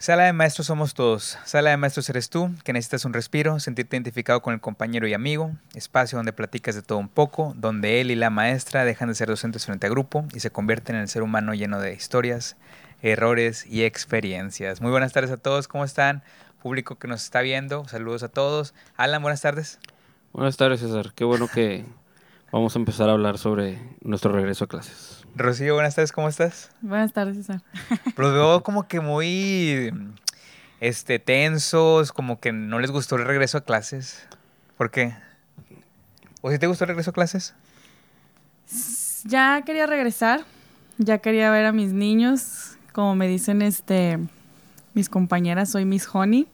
Sala de maestros somos todos. Sala de maestros eres tú, que necesitas un respiro, sentirte identificado con el compañero y amigo, espacio donde platicas de todo un poco, donde él y la maestra dejan de ser docentes frente a grupo y se convierten en el ser humano lleno de historias, errores y experiencias. Muy buenas tardes a todos, ¿cómo están? Público que nos está viendo, saludos a todos. Alan, buenas tardes. Buenas tardes, César. Qué bueno que vamos a empezar a hablar sobre nuestro regreso a clases. Rocío, buenas tardes, ¿cómo estás? Buenas tardes, César. Los veo como que muy este, tensos, como que no les gustó el regreso a clases. ¿Por qué? ¿O si te gustó el regreso a clases? Ya quería regresar, ya quería ver a mis niños, como me dicen este mis compañeras, soy Miss Honey.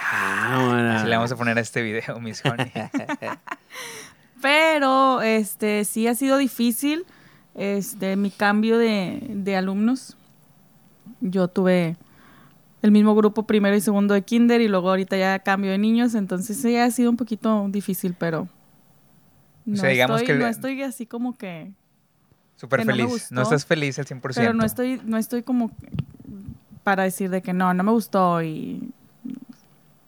Ah, Así le vamos a poner a este video, Miss Honey. Pero este sí ha sido difícil este, mi cambio de, alumnos. Yo tuve el mismo grupo primero y segundo de kinder y luego ahorita ya cambio de niños, entonces sí ha sido un poquito difícil, pero no, digamos estoy, que... no estoy así como que... Súper feliz, no, estás feliz al 100%. Pero no estoy, no estoy como para decir de que no, no me gustó y...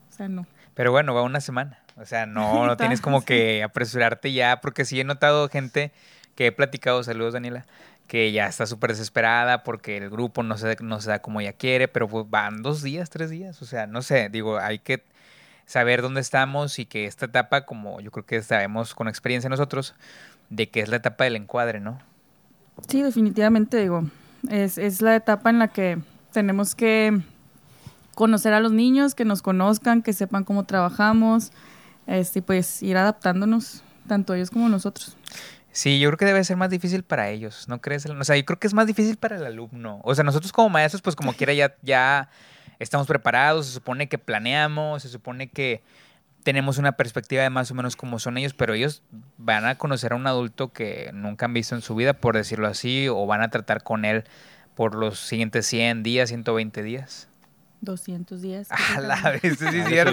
O sea, no. Pero bueno, va una semana. O sea, no, no tienes como que apresurarte ya, porque sí he notado gente que he platicado, saludos Daniela, que ya está súper desesperada porque el grupo no se, no se da como ella quiere, pero pues van dos días, tres días, o sea, no sé, digo, hay que saber dónde estamos y que esta etapa, como yo creo que sabemos con experiencia nosotros, de que es la etapa del encuadre, ¿no? Sí, definitivamente, digo, es, es la etapa en la que tenemos que conocer a los niños, que nos conozcan, que sepan cómo trabajamos, este, pues ir adaptándonos, tanto ellos como nosotros. Sí, yo creo que debe ser más difícil para ellos, ¿no crees? O sea, yo creo que es más difícil para el alumno. O sea, nosotros como maestros, pues como quiera ya, ya estamos preparados, se supone que planeamos, se supone que tenemos una perspectiva de más o menos cómo son ellos, pero ellos van a conocer a un adulto que nunca han visto en su vida, por decirlo así, o van a tratar con él por los siguientes 100 días, 120 días. 200 días. A la vez, sí es cierto.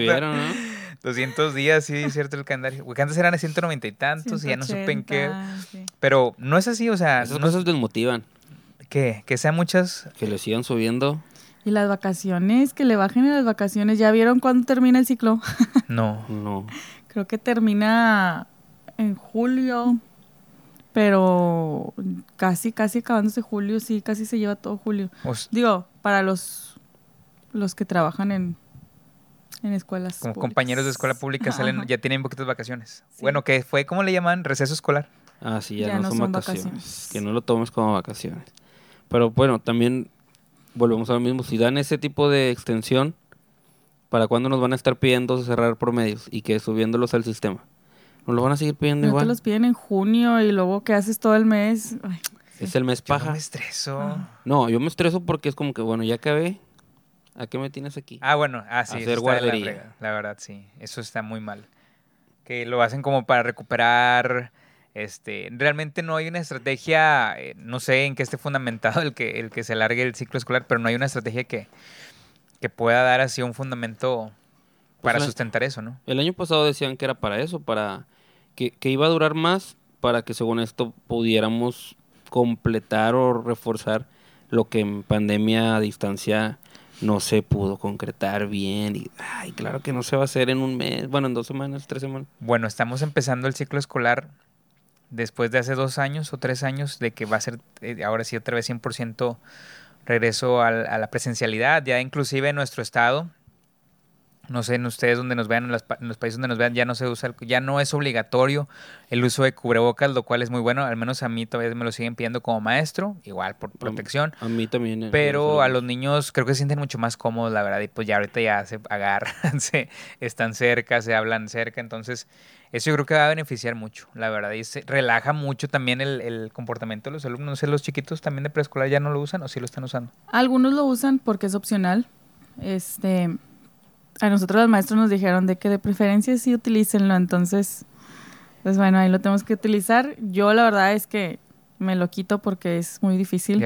200 días, sí es cierto el calendario. Porque antes eran 190 y tantos y ya no supe en qué. Pero no es así, o sea. Esas no, cosas desmotivan. ¿Qué? Que sean muchas. Que le sigan subiendo. Y las vacaciones, que le bajen en las vacaciones. ¿Ya vieron cuándo termina el ciclo? no. No. Creo que termina en julio. Pero casi, casi acabándose julio, sí, casi se lleva todo julio. Digo, para los los que trabajan en, en escuelas. Como compañeros de escuela pública salen, ya tienen poquitas vacaciones. Bueno, que fue, ¿cómo le llaman? Receso escolar. Ah, sí, ya, no, son, vacaciones. Que no lo tomes como vacaciones. Pero bueno, también volvemos a lo mismo. Si dan ese tipo de extensión, ¿para cuándo nos van a estar pidiendo cerrar promedios y que subiéndolos al sistema? ¿Nos lo van a seguir pidiendo igual? te los piden en junio y luego que haces todo el mes. es el mes paja. Yo me estreso. No, yo me estreso porque es como que, bueno, ya acabé, ¿A qué me tienes aquí? Ah, bueno, ah, sí. Hacer guardería. La, verdad, sí. Eso está muy mal. Que lo hacen como para recuperar. Este, realmente no hay una estrategia, eh, no sé en qué esté fundamentado el que, el que se alargue el ciclo escolar, pero no hay una estrategia que, que pueda dar así un fundamento pues para sustentar eso, ¿no? El año pasado decían que era para eso, para que, que iba a durar más para que según esto pudiéramos completar o reforzar lo que en pandemia a distancia no se pudo concretar bien. Y, ay, claro que no se va a hacer en un mes, bueno, en dos semanas, tres semanas. Bueno, estamos empezando el ciclo escolar después de hace dos años o tres años de que va a ser eh, ahora sí otra vez 100% regreso a, a la presencialidad. Ya inclusive en nuestro estado no sé, en ustedes donde nos vean, en, los países donde nos vean, ya no se usa, ya no es obligatorio el uso de cubrebocas, lo cual es muy bueno. Al menos a mí todavía me lo siguen pidiendo como maestro, igual por protección. A, mí también. Eh, pero a los niños creo que se sienten mucho más cómodos, la verdad. Y pues ya ahorita ya se agarran, se están cerca, se hablan cerca. Entonces, eso yo creo que va a beneficiar mucho, la verdad. Y se relaja mucho también el, el comportamiento de los alumnos. No sé, los chiquitos también de preescolar ya no lo usan o sí lo están usando. Algunos lo usan porque es opcional. Este a nosotros los maestros nos dijeron de que de preferencia sí utilícenlo, entonces, pues bueno, ahí lo tenemos que utilizar. Yo la verdad es que me lo quito porque es muy difícil.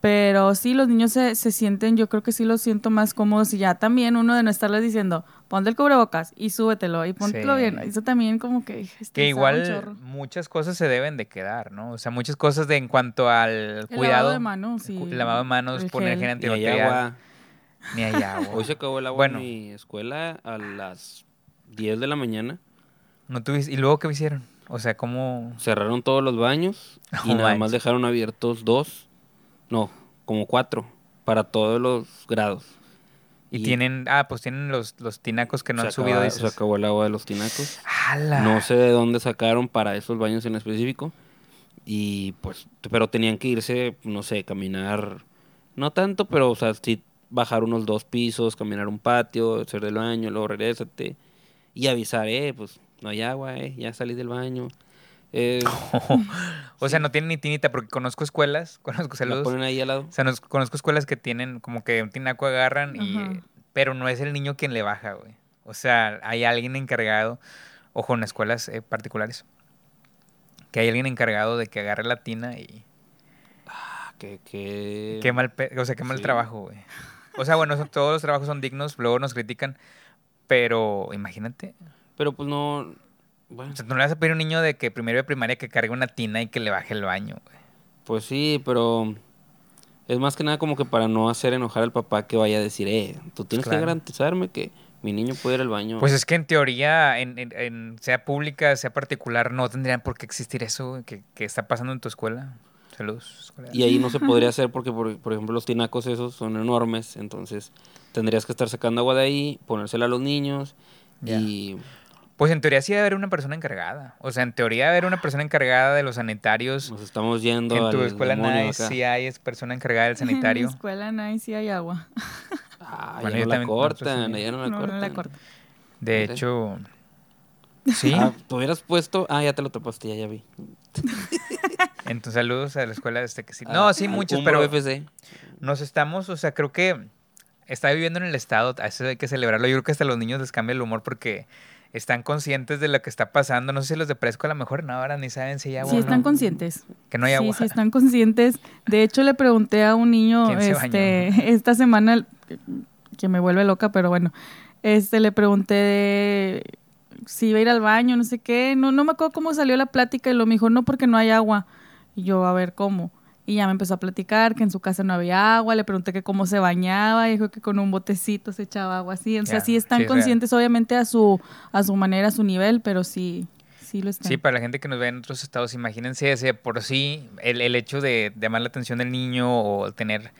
Pero sí, los niños se, se, sienten, yo creo que sí los siento más cómodos y ya también uno de no estarles diciendo, ponte el cubrebocas y súbetelo y póntelo bien. Eso también como que... Que igual muchas cosas se deben de quedar, ¿no? O sea, muchas cosas de en cuanto al cuidado. El lavado de manos, sí. El lavado de manos, poner gel antibacterial Ni hay agua. Hoy se acabó el agua Bueno. en mi escuela a las 10 de la mañana. No tuviste- ¿Y luego qué hicieron? O sea, ¿cómo...? Cerraron todos los baños y nada más dejaron abiertos dos, no, como cuatro, para todos los grados. Y, Y- tienen... Ah, pues tienen los, los tinacos que no se, han subido, dices. se acabó el agua de los tinacos. ¡Hala! No sé de dónde sacaron para esos baños en específico. Y pues, pero tenían que irse, no sé, caminar, no tanto, pero o sea, sí bajar unos dos pisos, caminar un patio, hacer del baño, luego regrésate. Y avisar, eh, pues no hay agua, eh, ya salí del baño. Eh, o sea, no tienen ni tinita, porque conozco escuelas, conozco saludos. ponen ahí al lado. O sea, nos- conozco escuelas que tienen como que un tinaco agarran y... Pero no es el niño quien le baja, güey. O sea, hay alguien encargado, ojo, en escuelas eh, particulares, que hay alguien encargado de que agarre la tina y... Ah, que, que... Qué mal, pe- o sea, qué mal Sí. trabajo, güey. O sea, bueno, son- todos los trabajos son dignos, luego nos critican, pero imagínate, Pero pues no, bueno, o sea, tú no le vas a pedir a un niño de que primero de primaria que cargue una tina y que le baje el baño, güey. pues sí, pero es más que nada como que para no hacer enojar al papá que vaya a decir, eh, tú tienes Claro. que garantizarme que mi niño puede ir al baño. Pues es que en teoría, en, en- en- sea pública, sea particular, no tendrían por qué existir eso que, que está pasando en tu escuela. Saludos, escuela. Y ahí no se podría hacer porque, por, por ejemplo, los tinacos esos son enormes, entonces tendrías que estar sacando agua de ahí, ponérsela a los niños Ya. y Pues en teoría sí debe haber una persona encargada. O sea, en teoría debe haber una persona encargada de los sanitarios. nos estamos yendo En tu al escuela acá. sí hay es persona encargada del En mi sanitario. escuela nice sí hay agua. Ah, Bueno, ya no la cortan, ya no la No, cortan. no la corto. De hecho, sí. Ah, te hubieras puesto, ah, ya te lo tapaste, ya, ya vi. Entonces, saludos a la escuela este que sí. Ah, No, sí, muchos, pero nos estamos, o sea, creo que está viviendo en el estado, a eso hay que celebrarlo. Yo creo que hasta los niños les cambia el humor porque están conscientes de lo que está pasando. No sé si los de presco a lo mejor no, ahora ni saben si hay agua Sí están no. conscientes. Que no hay sí, agua. sí están conscientes. De hecho, le pregunté a un niño ¿Quién se este, esta semana, que me vuelve loca, pero bueno, este le pregunté de si iba a ir al baño, no sé qué. No, no me acuerdo cómo salió la plática y lo me dijo, no, porque no hay agua. Y yo, a ver, ¿cómo? Y ya me empezó a platicar que en su casa no había agua, le pregunté que cómo se bañaba, y dijo que con un botecito se echaba agua así. O sea, sí están sí, es real. conscientes, obviamente, a su, a su manera, a su nivel, pero sí, sí lo están. Sí, para la gente que nos ve en otros estados, imagínense ese por sí el, el hecho de llamar la atención del niño o tener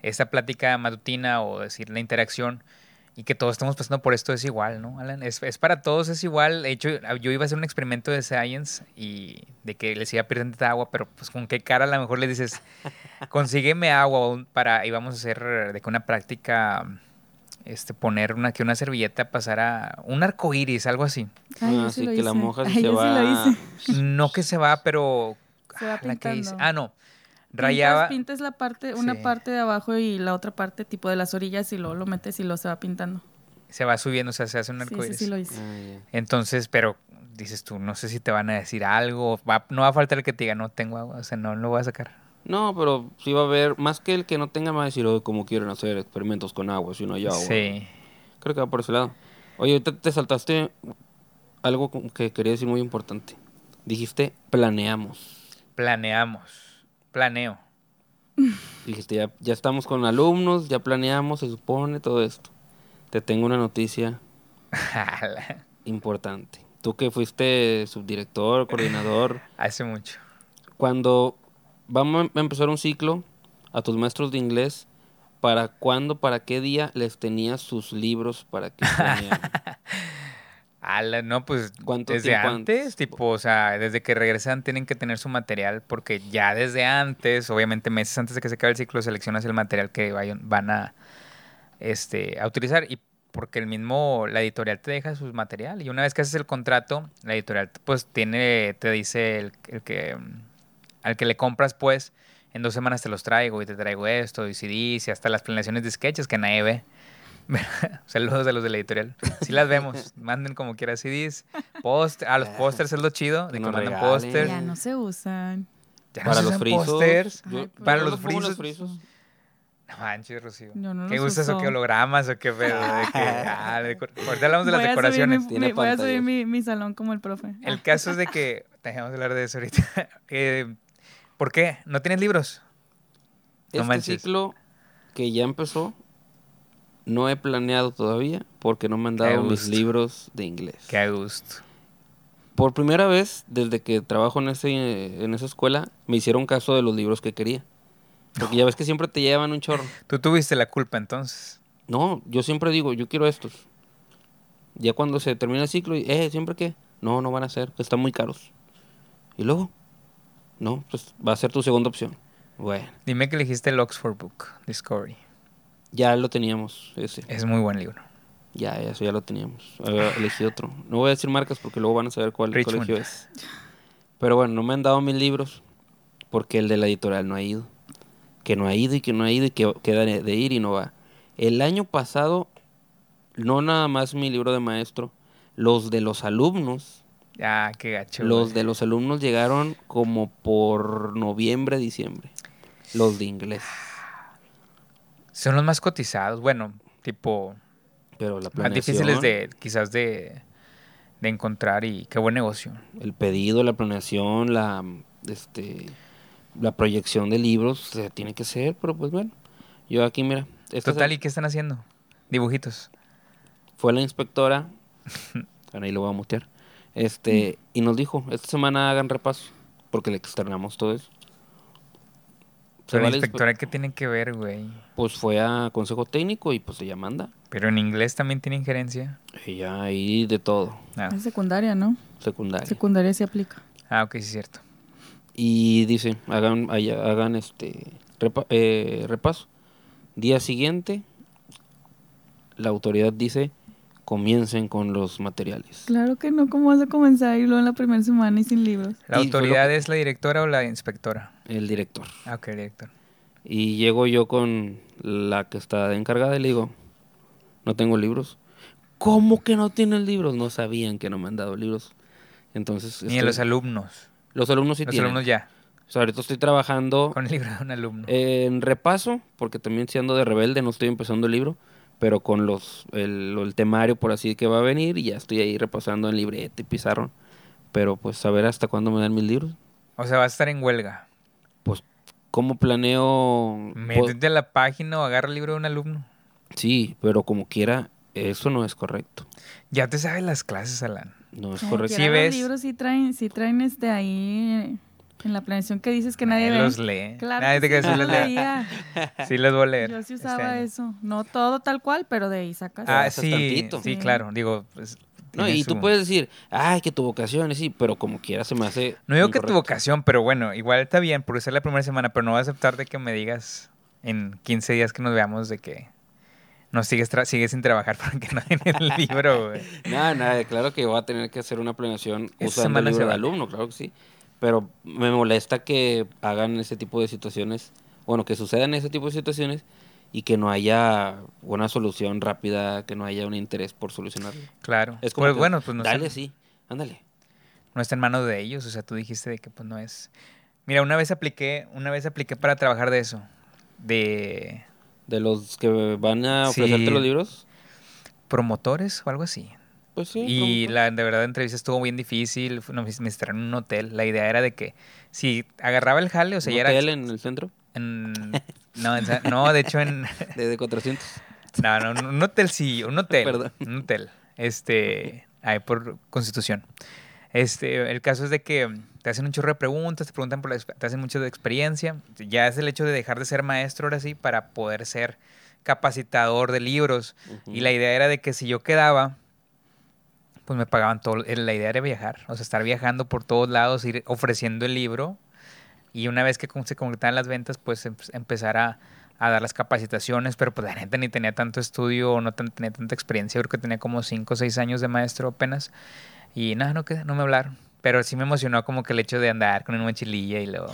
esa plática matutina o decir la interacción y que todos estamos pasando por esto es igual, ¿no, Alan? Es, es para todos, es igual. De hecho, yo iba a hacer un experimento de science y de que les iba a pedir tanta agua, pero pues con qué cara a lo mejor le dices, consígueme agua para, y vamos a hacer de que una práctica, este, poner una, que una servilleta pasara, un arco iris, algo así. Ay, Ah, sí sí, lo que la hice. y Ay, se sí va. No que se va, pero. Se va ah, la que hice- pintando. Ah, no. Rayaba. Pintas, la parte, una Sí. parte de abajo y la otra parte tipo de las orillas y luego lo metes y lo se va pintando. Se va subiendo, o sea, se hace un Sí, arco sí, sí lo hice. Ah. Entonces, pero dices tú, no sé si te van a decir algo. va- no va a faltar el que te diga, no tengo agua, o sea, no lo voy a sacar. No, pero sí va a haber, más que el que no tenga, va a decir, oh, cómo quieren hacer experimentos con agua, si no hay agua. Sí. Creo que va por ese lado. Oye, ahorita te saltaste algo que quería decir muy importante. Dijiste, planeamos. Planeamos. Planeo. Dijiste, ya, ya estamos con alumnos, ya planeamos, se supone, todo esto. Te tengo una noticia importante. Tú que fuiste subdirector, coordinador, Hace mucho. cuando vamos a empezar un ciclo a tus maestros de inglés, ¿para cuándo, para qué día les tenías sus libros para que? Ala, no, pues ¿Cuánto desde tiempo antes, antes? tipo, o sea, desde que regresan tienen que tener su material, porque ya desde antes, obviamente meses antes de que se acabe el ciclo, seleccionas el material que vayan, van a, este, a utilizar y porque el mismo, la editorial te deja su material y una vez que haces el contrato, la editorial pues tiene, te dice el, el que, al que le compras pues, en dos semanas te los traigo y te traigo esto y CDs y hasta las planeaciones de sketches que nadie ve. Saludos a los de la editorial. Sí las vemos. Manden como quiera CDs. Post a los pósters es lo chido. De que mandan pósters. Ya no se usan. Ya no para se los usan frisos. pósters. yo- Ay, yo para los frisos. frisos. No manches, Rocío. No ¿Qué los gustas o uso. qué hologramas o qué pedo? De que, ah, de Ahorita hablamos de las Voy decoraciones. mi- Tiene mi- voy a subir mi, mi salón como el profe. El caso es de que. Dejemos de hablar de eso ahorita. Eh, ¿Por qué? ¿No tienes libros? No Este manches. ciclo que ya empezó, no he planeado todavía porque no me han dado mis libros de inglés. Qué gusto. Por primera vez, desde que trabajo en, ese, en esa escuela, me hicieron caso de los libros que quería. Porque ya ves que siempre te llevan un chorro. Tú tuviste la culpa entonces. No, yo siempre digo, yo quiero estos. Ya cuando se termina el ciclo, eh, ¿siempre qué? No, no van a ser, que están muy caros. Y luego, no, pues va a ser tu segunda opción. Bueno, Dime que elegiste el Oxford Book Discovery. Ya lo teníamos, ese. Es muy buen libro. Ya, eso ya lo teníamos. Había elegido otro. No voy a decir marcas porque luego van a saber cuál Richmond. colegio es. Pero bueno, no me han dado mis libros porque el de la editorial no ha ido. Que no ha ido y que no ha ido y que queda de ir y no va. El año pasado, no nada más mi libro de maestro, los de los alumnos, Ah, qué gacho. los de los alumnos llegaron como por noviembre, diciembre. Los de inglés. Son los más cotizados. Bueno, tipo, Pero la más difíciles de, quizás de, de encontrar y qué buen negocio. el pedido, la planeación, la este la proyección de libros, o sea, tiene que ser, pero pues bueno. Yo aquí, mira, Total, se- ¿y qué están haciendo? Dibujitos. fue la inspectora, ahí lo voy a mutear, este, y nos dijo, esta semana hagan repaso, porque le externamos todo eso. Pero la inspectora, ¿qué tiene que ver, güey? Pues fue a consejo técnico y pues ella manda. Pero en inglés también tiene injerencia. Ella ahí de todo, Ah, Es secundaria, ¿no? secundaria. Secundaria se aplica. ah ok, sí es cierto. Y dice, hagan, allá- hagan este repa- eh, repaso. Día siguiente, la autoridad dice, comiencen con los materiales. Claro que no, ¿cómo vas a comenzar y luego en la primera semana y sin libros? ¿La Y fue lo autoridad que- es la directora o la inspectora? El director. Ah, ok, director. Y llego yo con la que está encargada y le digo, no tengo libros. ¿Cómo que no tienen libros? No sabían que no me han dado libros. Entonces, Ni a los alumnos. los alumnos sí los tienen. alumnos ya. O sea, ahorita estoy trabajando Con el libro de un alumno. en repaso, porque también siendo de rebelde no estoy empezando el libro, pero con los el, el temario por así que va a venir y ya estoy ahí repasando en libreta y pizarrón. Pero pues a ver hasta cuándo me dan mis libros. o sea, va a estar en huelga. Pues, ¿cómo planeo? Pues, Métete a la página o agarra el libro de un alumno. sí, pero como quiera, eso no es correcto. Ya te sabes las clases, Alan. No es Como correcto. Sí quiera, ves. Los libros sí traen, sí traen este ahí en la planeación que dices que nadie ve. los lee. Claro Nadie te que sí, los lee. leía. Sí los voy a leer. Yo sí usaba eso. No todo tal cual, pero de ahí sacas. Ah, Avanzas sí, tantito. sí, Sí. claro. Digo, pues, No, y tú su- puedes decir, ay, que tu vocación es sí, pero como quiera se me hace. No digo que tu vocación, pero bueno, igual está bien por ser la primera semana, pero no voy a aceptar de que me digas en 15 días que nos veamos de que no sigues, tra- sigues sin trabajar porque no tienes el libro, güey. Nada, nada, claro que voy a tener que hacer una planeación Esta usando semana el libro de vale. alumno, claro que sí. Pero me molesta que hagan ese tipo de situaciones, bueno, que sucedan ese tipo de situaciones y que no haya una solución rápida, que no haya un interés por solucionarlo. Claro. Es como pues que, bueno, pues no dale, sí, ándale. no está en manos de ellos, o sea, tú dijiste de que pues no es. Mira, una vez apliqué, una vez apliqué para trabajar de eso, de De los que van a Sí. ofrecerte los libros, promotores o algo así. Pues sí. Y la de verdad la entrevista estuvo bien difícil, me instalaron en un hotel. La idea era de que si agarraba el jale, o sea, ¿Un ya era hotel en el centro en- no, en no, de hecho en de, de 400. no, no, no, un hotel sí, un hotel, Perdón. un hotel. Este, ahí por Constitución. Este, el caso es de que te hacen un chorro de preguntas, te preguntan por la, te hacen mucho de experiencia. Ya es el hecho de dejar de ser maestro ahora sí para poder ser capacitador de libros. Y la idea era de que si yo quedaba, pues me pagaban todo. La idea era viajar, o sea, estar viajando por todos lados, ir ofreciendo el libro. Y una vez que se concretaban las ventas, pues em- empezar a, a dar las capacitaciones. Pero pues la neta ni tenía tanto estudio o no tan- tenía tanta experiencia. Creo que tenía como 5 o 6 años de maestro apenas. Y nada, no, no me hablaron. Pero sí me emocionó como que el hecho de andar con una mochililla y luego...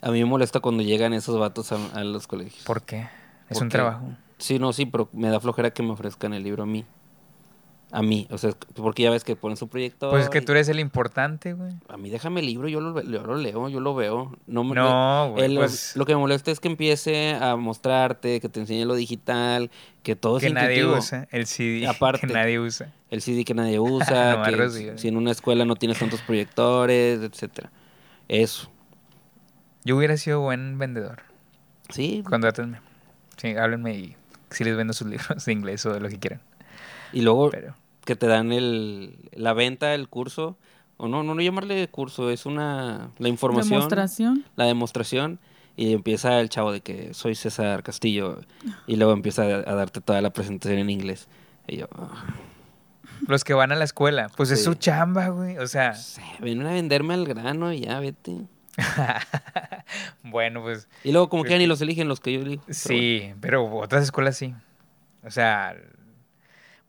A mí me molesta cuando llegan esos vatos a, a los colegios. ¿Por qué? Es un trabajo. Sí, no, sí, pero me da flojera que me ofrezcan el libro a mí. A mí, o sea, porque ya ves que ponen su proyecto. Pues es que tú eres el importante, güey. A mí déjame el libro, yo lo, yo lo leo, yo lo veo. No, me- No, güey, el- pues- Lo que me molesta es que empiece a mostrarte, que te enseñe lo digital, que todo que es nadie intuitivo. usa. El CD Aparte. que nadie usa. El CD que nadie usa, No, que si- si en una escuela no tienes tantos proyectores, etcétera. Eso. Yo hubiera sido buen vendedor. Sí, Contrátenme. Sí, háblenme y sí les vendo sus libros de inglés o de lo que quieran. Y luego Pero, que te dan el, la venta del curso, o no, no, no llamarle curso, es una, la información, Demostración. la demostración, y empieza el chavo de que soy César Castillo, y luego empieza a, a darte toda la presentación en inglés. Y yo, ah, los que van a la escuela, pues es su chamba, güey. O sea, sé, ven a venderme al grano y ya, vete. bueno, pues Y luego como que ya ni los eligen los que yo elijo. pero bueno. sí, pero otras escuelas sí. O sea,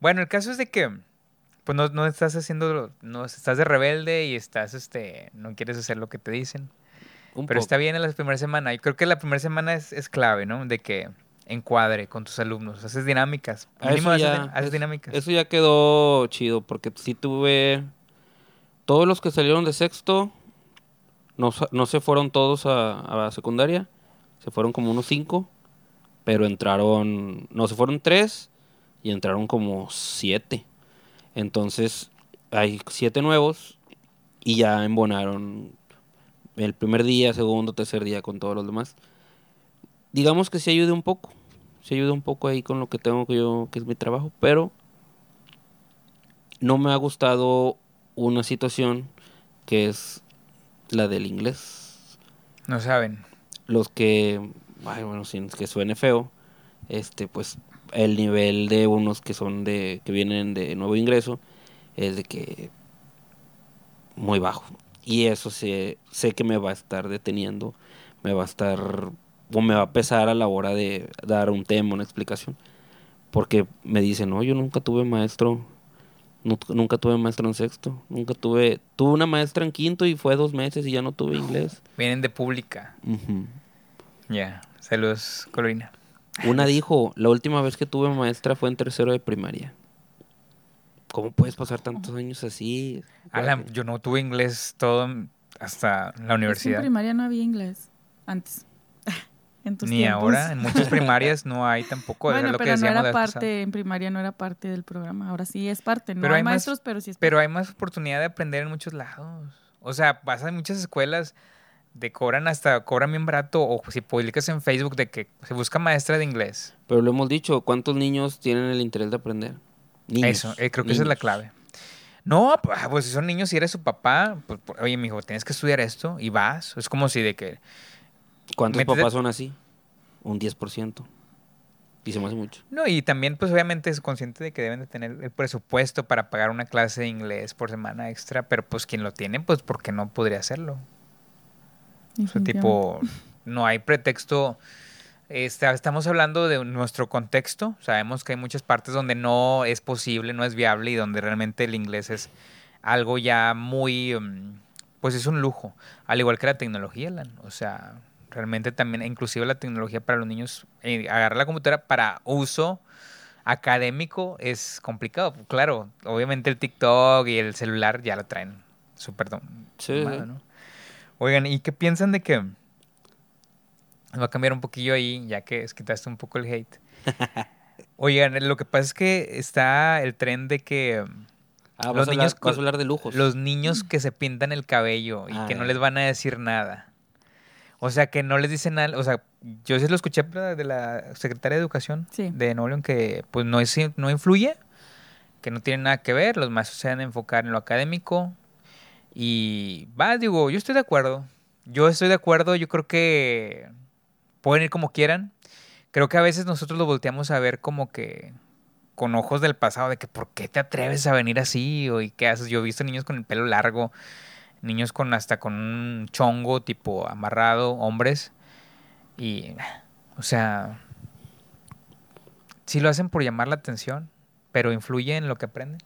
bueno, el caso es de que pues no, no estás haciendo, no estás de rebelde y estás, este, no quieres hacer lo que te dicen. Un Pero poco. está bien en la primera semana. Yo creo que la primera semana es, es clave, ¿no? De que encuadre con tus alumnos. Haces dinámicas. Eso haces, ya- haces es- dinámicas. Eso ya quedó chido, porque sí tuve... Todos los que salieron de sexto, no, no se fueron todos a, a la secundaria, se fueron como unos cinco, pero entraron... No, se fueron tres y entraron como siete. Entonces, hay siete nuevos y ya embonaron el primer día, segundo, tercer día con todos los demás. Digamos que sí ayude un poco, se ayuda un poco ahí con lo que tengo que yo, que es mi trabajo, pero no me ha gustado una situación que es la del inglés. No saben. Los que, ay, bueno, sin que suene feo, este, pues el nivel de unos que son de, que vienen de nuevo ingreso, es de que muy bajo. Y eso sé, sé que me va a estar deteniendo, me va a estar, o me va a pesar a la hora de dar un tema, una explicación. Porque me dicen, no, yo nunca tuve maestro, nu- nunca tuve maestro en sexto, nunca tuve, tuve una maestra en quinto y fue dos meses y ya no tuve inglés. Vienen de pública. Ujú. Ya. Saludos, Colorina. Una dijo, la última vez que tuve maestra fue en tercero de primaria. ¿Cómo puedes pasar tantos años así? Alan, yo no tuve inglés todo hasta la Es que en universidad. primaria no había inglés. Antes. en tus Ni tiempos. ahora. En muchas primarias no hay tampoco. era Bueno, lo pero no decíamos era pasada. parte, en primaria no era parte del programa. Ahora sí es parte. No Pero hay, hay más- maestros, pero sí es Pero parte. hay más oportunidad de aprender en muchos lados. O sea, vas a muchas escuelas de cobran hasta, cobran bien barato, o si publicas en Facebook de que se busca maestra de inglés. Pero lo hemos dicho, ¿cuántos niños tienen el interés de aprender? Niños, Eso, eh, creo que esa es la clave. No, p- ah, pues si son niños y eres su papá, pues, por- oye, mijo, tienes que estudiar esto y vas. Es como si de que, ¿Cuántos papás son así? Un 10%. Y se me hace mucho. no, y también pues obviamente es consciente de que deben de tener el presupuesto para pagar una clase de inglés por semana extra, pero pues quien lo tiene, pues porque no podría hacerlo. O sea, tipo, no hay pretexto. Está- estamos hablando de nuestro contexto. Sabemos que hay muchas partes donde no es posible, no es viable y donde realmente el inglés es algo ya muy, mm, pues es un lujo. Al igual que la tecnología, Alan. O sea, realmente también, inclusive la tecnología para los niños, eh, agarrar la computadora para uso académico es complicado. Claro, obviamente el TikTok y el celular ya lo traen súper sí. ¿no? Oigan, ¿y qué piensan de que... Va a cambiar un poquillo ahí, ya que es- quitaste un poco el hate. Oigan, lo que pasa es que está el tren de que Ah, Los vas, a hablar, niños vas a hablar de lujos. los niños que se pintan el cabello y Ah, que no ya. les van a decir nada. O sea, que no les dicen nada. O sea, yo sí lo escuché de la secretaria de Educación Sí. de Nuevo León que pues no, es, no influye, que no tiene nada que ver, los maestros se van a enfocar en lo académico. Y va, digo, yo estoy de acuerdo. Yo estoy de acuerdo, yo creo que pueden ir como quieran. Creo que a veces nosotros lo volteamos a ver como que con ojos del pasado, de que ¿por qué te atreves a venir así? O ¿y qué haces? Yo he visto niños con el pelo largo, niños con hasta con un chongo tipo amarrado, hombres. Y, o sea, sí lo hacen por llamar la atención, pero influye en lo que aprenden.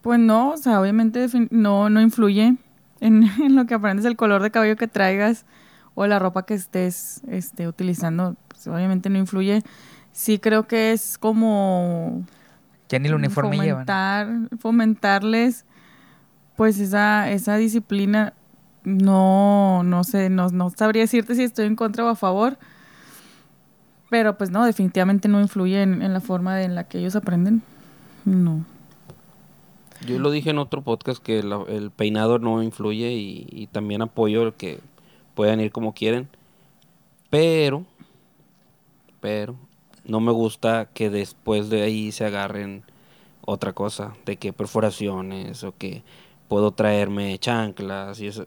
Pues no, o sea, obviamente no, no influye en, en lo que aprendes, el color de cabello que traigas o la ropa que estés este, utilizando, pues obviamente no influye. Sí creo que es como Ya ni el uniforme llevan. fomentar, fomentarles pues esa, esa disciplina. No, no sé, no, no sabría decirte si estoy en contra o a favor. Pero pues no, definitivamente no influye en, en la forma de- en la que ellos aprenden. No. Yo lo dije en otro podcast que el peinado no influye y, y también apoyo el que puedan ir como quieren. Pero, pero, no me gusta que después de ahí se agarren otra cosa, de que perforaciones o que puedo traerme chanclas y eso.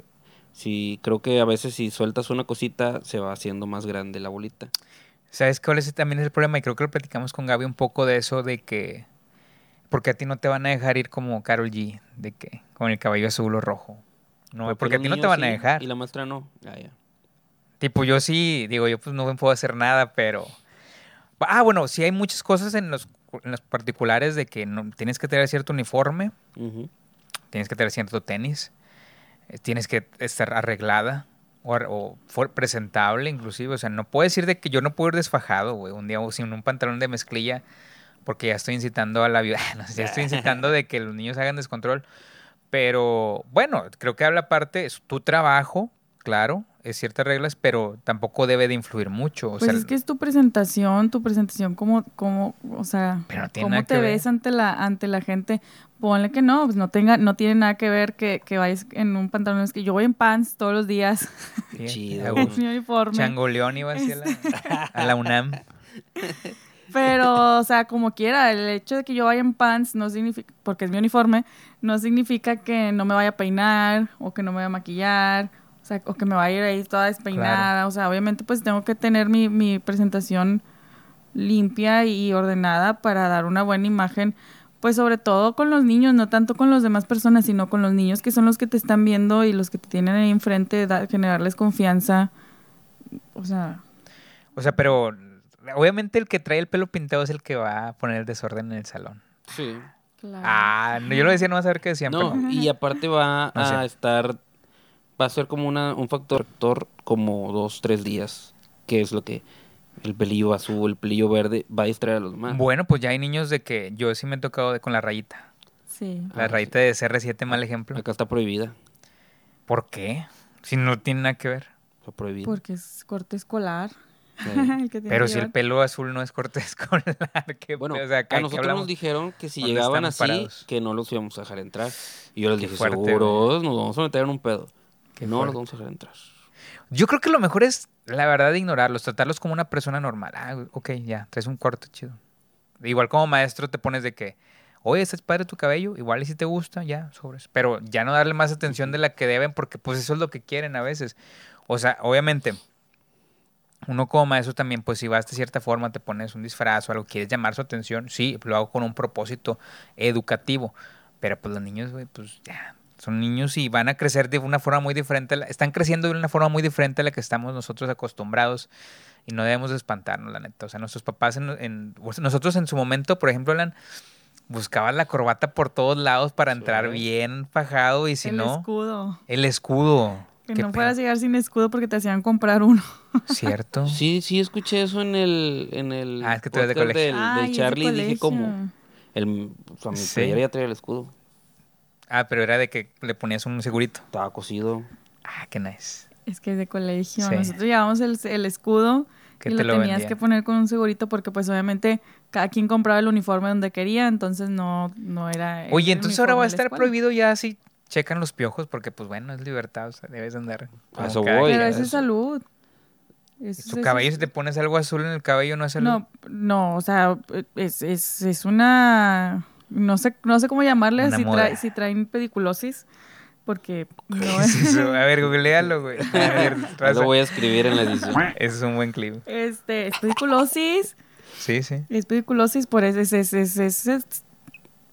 Sí, creo que a veces si sueltas una cosita se va haciendo más grande la bolita. ¿Sabes cuál es también es el problema? Y creo que lo platicamos con Gaby un poco de eso, de que... Porque a ti no te van a dejar ir como Carol G, de que con el cabello azul o rojo. No, porque, a los ti no te van a sí, dejar. Y la maestra no. Ya, ya. Tipo, yo sí, digo, yo pues no puedo hacer nada, pero... Ah, bueno, sí hay muchas cosas en los, en los particulares de que no, tienes que tener cierto uniforme, Ujú. tienes que tener cierto tenis, eh, tienes que estar arreglada o, o for- presentable inclusive. O sea, no puedo decir de que yo no puedo ir desfajado, güey, un día sin un pantalón de mezclilla porque ya estoy incitando a la violencia, ya estoy incitando de que los niños hagan descontrol. Pero bueno, creo que habla parte, es tu trabajo, claro, es ciertas reglas, pero tampoco debe de influir mucho. O Pues sea, es que es tu presentación, tu presentación como, como, o sea, no cómo te ver. ves ante la, ante la gente. Ponle que no, pues no tenga, no tiene nada que ver que, que vayas en un pantalón. Es que yo voy en pants todos los días, Chido, a gusto. mi uniforme. Changoleón iba hacia la, a la UNAM. Pero, o sea, como quiera, el hecho de que yo vaya en pants no significa, porque es mi uniforme, no significa que no me vaya a peinar o que no me vaya a maquillar, o sea, o que me vaya a ir ahí toda despeinada. O sea, obviamente pues tengo que tener mi, mi presentación limpia y ordenada para dar una buena imagen, pues sobre todo con los niños, no tanto con las demás personas, sino con los niños que son los que te están viendo y los que te tienen ahí enfrente, da- generarles confianza. O sea, O sea, pero obviamente el que trae el pelo pintado es el que va a poner el desorden en el salón. Sí. claro. Ah, no, yo lo decía, no vas a ver qué decían. No, pero- y aparte va No sé. a estar, va a ser como una, un factor como dos, tres días, que es lo que el pelillo azul, el pelillo verde va a distraer a los demás. Bueno, pues ya hay niños de que yo sí me he tocado de- con la rayita. Sí. La Ah, rayita de CR7, mal ejemplo. Acá está prohibida, ¿Por qué? Si no tiene nada que ver. está prohibida. Porque es corte escolar. Sí. que Pero que si el pelo azul no es corte escolar, ¿qué Bueno, o sea, ¿qué- a nosotros hablamos? nos dijeron que si ¿Dónde llegaban así, parados? que no los íbamos a dejar entrar. Y yo les Qué dije, fuerte, seguros, nos vamos a meter en un pedo. Qué no fuerte. los vamos a dejar entrar. Yo creo que lo mejor es, la verdad, ignorarlos, tratarlos como una persona normal. Ah, ok, ya, traes un corte chido. Igual como maestro te pones de que, oye, estás padre tu cabello, igual y si te gusta, ya, sobres. Pero ya no darle más atención de la que deben, porque pues eso es lo que quieren a veces. O sea, obviamente, uno como maestro también, pues si vas de cierta forma, te pones un disfraz o algo, quieres llamar su atención, sí, lo hago con un propósito educativo. Pero pues los niños, güey, pues ya, son niños y van a crecer de una forma muy diferente, la- están creciendo de una forma muy diferente a la que estamos nosotros acostumbrados y no debemos de espantarnos, la neta. O sea, nuestros papás, en, en- pues, nosotros en su momento, por ejemplo, Alan, buscaban la corbata por todos lados para entrar Sí. bien fajado y si el no, escudo. el escudo. Que Qué no fueras a llegar sin escudo porque te hacían comprar uno. ¿Cierto? Sí, sí, escuché eso en el, en el Ah, es que tú eres de colegio. del, Ay, del Charlie. Dije, ¿cómo? El, o sea, mi Sí. playera ya traía el escudo. Ah, pero era de que le ponías un segurito. Estaba cosido. Ah, qué nice. Es que es de colegio. Sí. Nosotros llevábamos el, el escudo Que y te lo lo tenías vendían. que poner con un segurito porque pues obviamente cada quien compraba el uniforme donde quería, entonces no, no era... Oye, entonces ahora va a estar escuela. prohibido ya si checan los piojos, porque pues bueno, es libertad, o sea, debes andar. como eso voy. Pero eso es eso- salud. Eso- Tu eso cabello, es- si te pones algo azul en el cabello, no es salud. No, no, o sea, es, es, es una... No sé, no sé cómo llamarle si, trae- si traen pediculosis, porque no ¿Qué es... es eso? A ver, googlealo, güey. A ver, lo voy a escribir en la edición. Ese es un buen clip. Este, es pediculosis, Sí, sí. es pediculosis por ese, ese, ese- ese- ese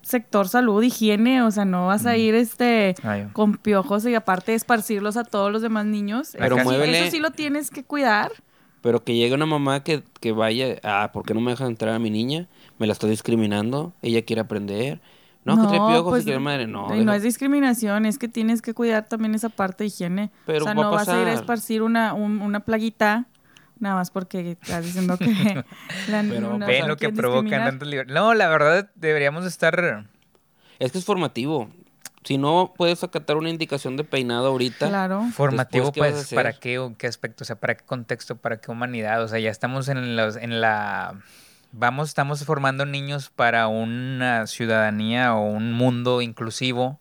sector salud, higiene, o sea, no vas a ir este Ay, con piojos y aparte esparcirlos a todos los demás niños. Pero Eso sí- muévele- Eso sí lo tienes que cuidar. Pero que llegue una mamá que, que vaya, ah, ¿por qué no me dejan entrar a mi niña? Me la está discriminando, ella quiere aprender. No, que trae piojos pues, y que la madre, no. y no deja- es discriminación, es que tienes que cuidar también esa parte de higiene. Pero o sea, va a no vas a ir a esparcir una, un- una plaguita, nada más porque estás diciendo que... la, Pero una- Ven lo que provocan discriminar. tanto libertad. No, la verdad, deberíamos estar. Es que es formativo. Si no puedes acatar una indicación de peinado ahorita, Claro. Formativo, Después, ¿qué vas a pues? ¿para qué o qué aspecto? O sea, ¿para qué contexto? ¿Para qué humanidad? O sea, ya estamos en, los, en la... Vamos, estamos formando niños para una ciudadanía o un mundo inclusivo,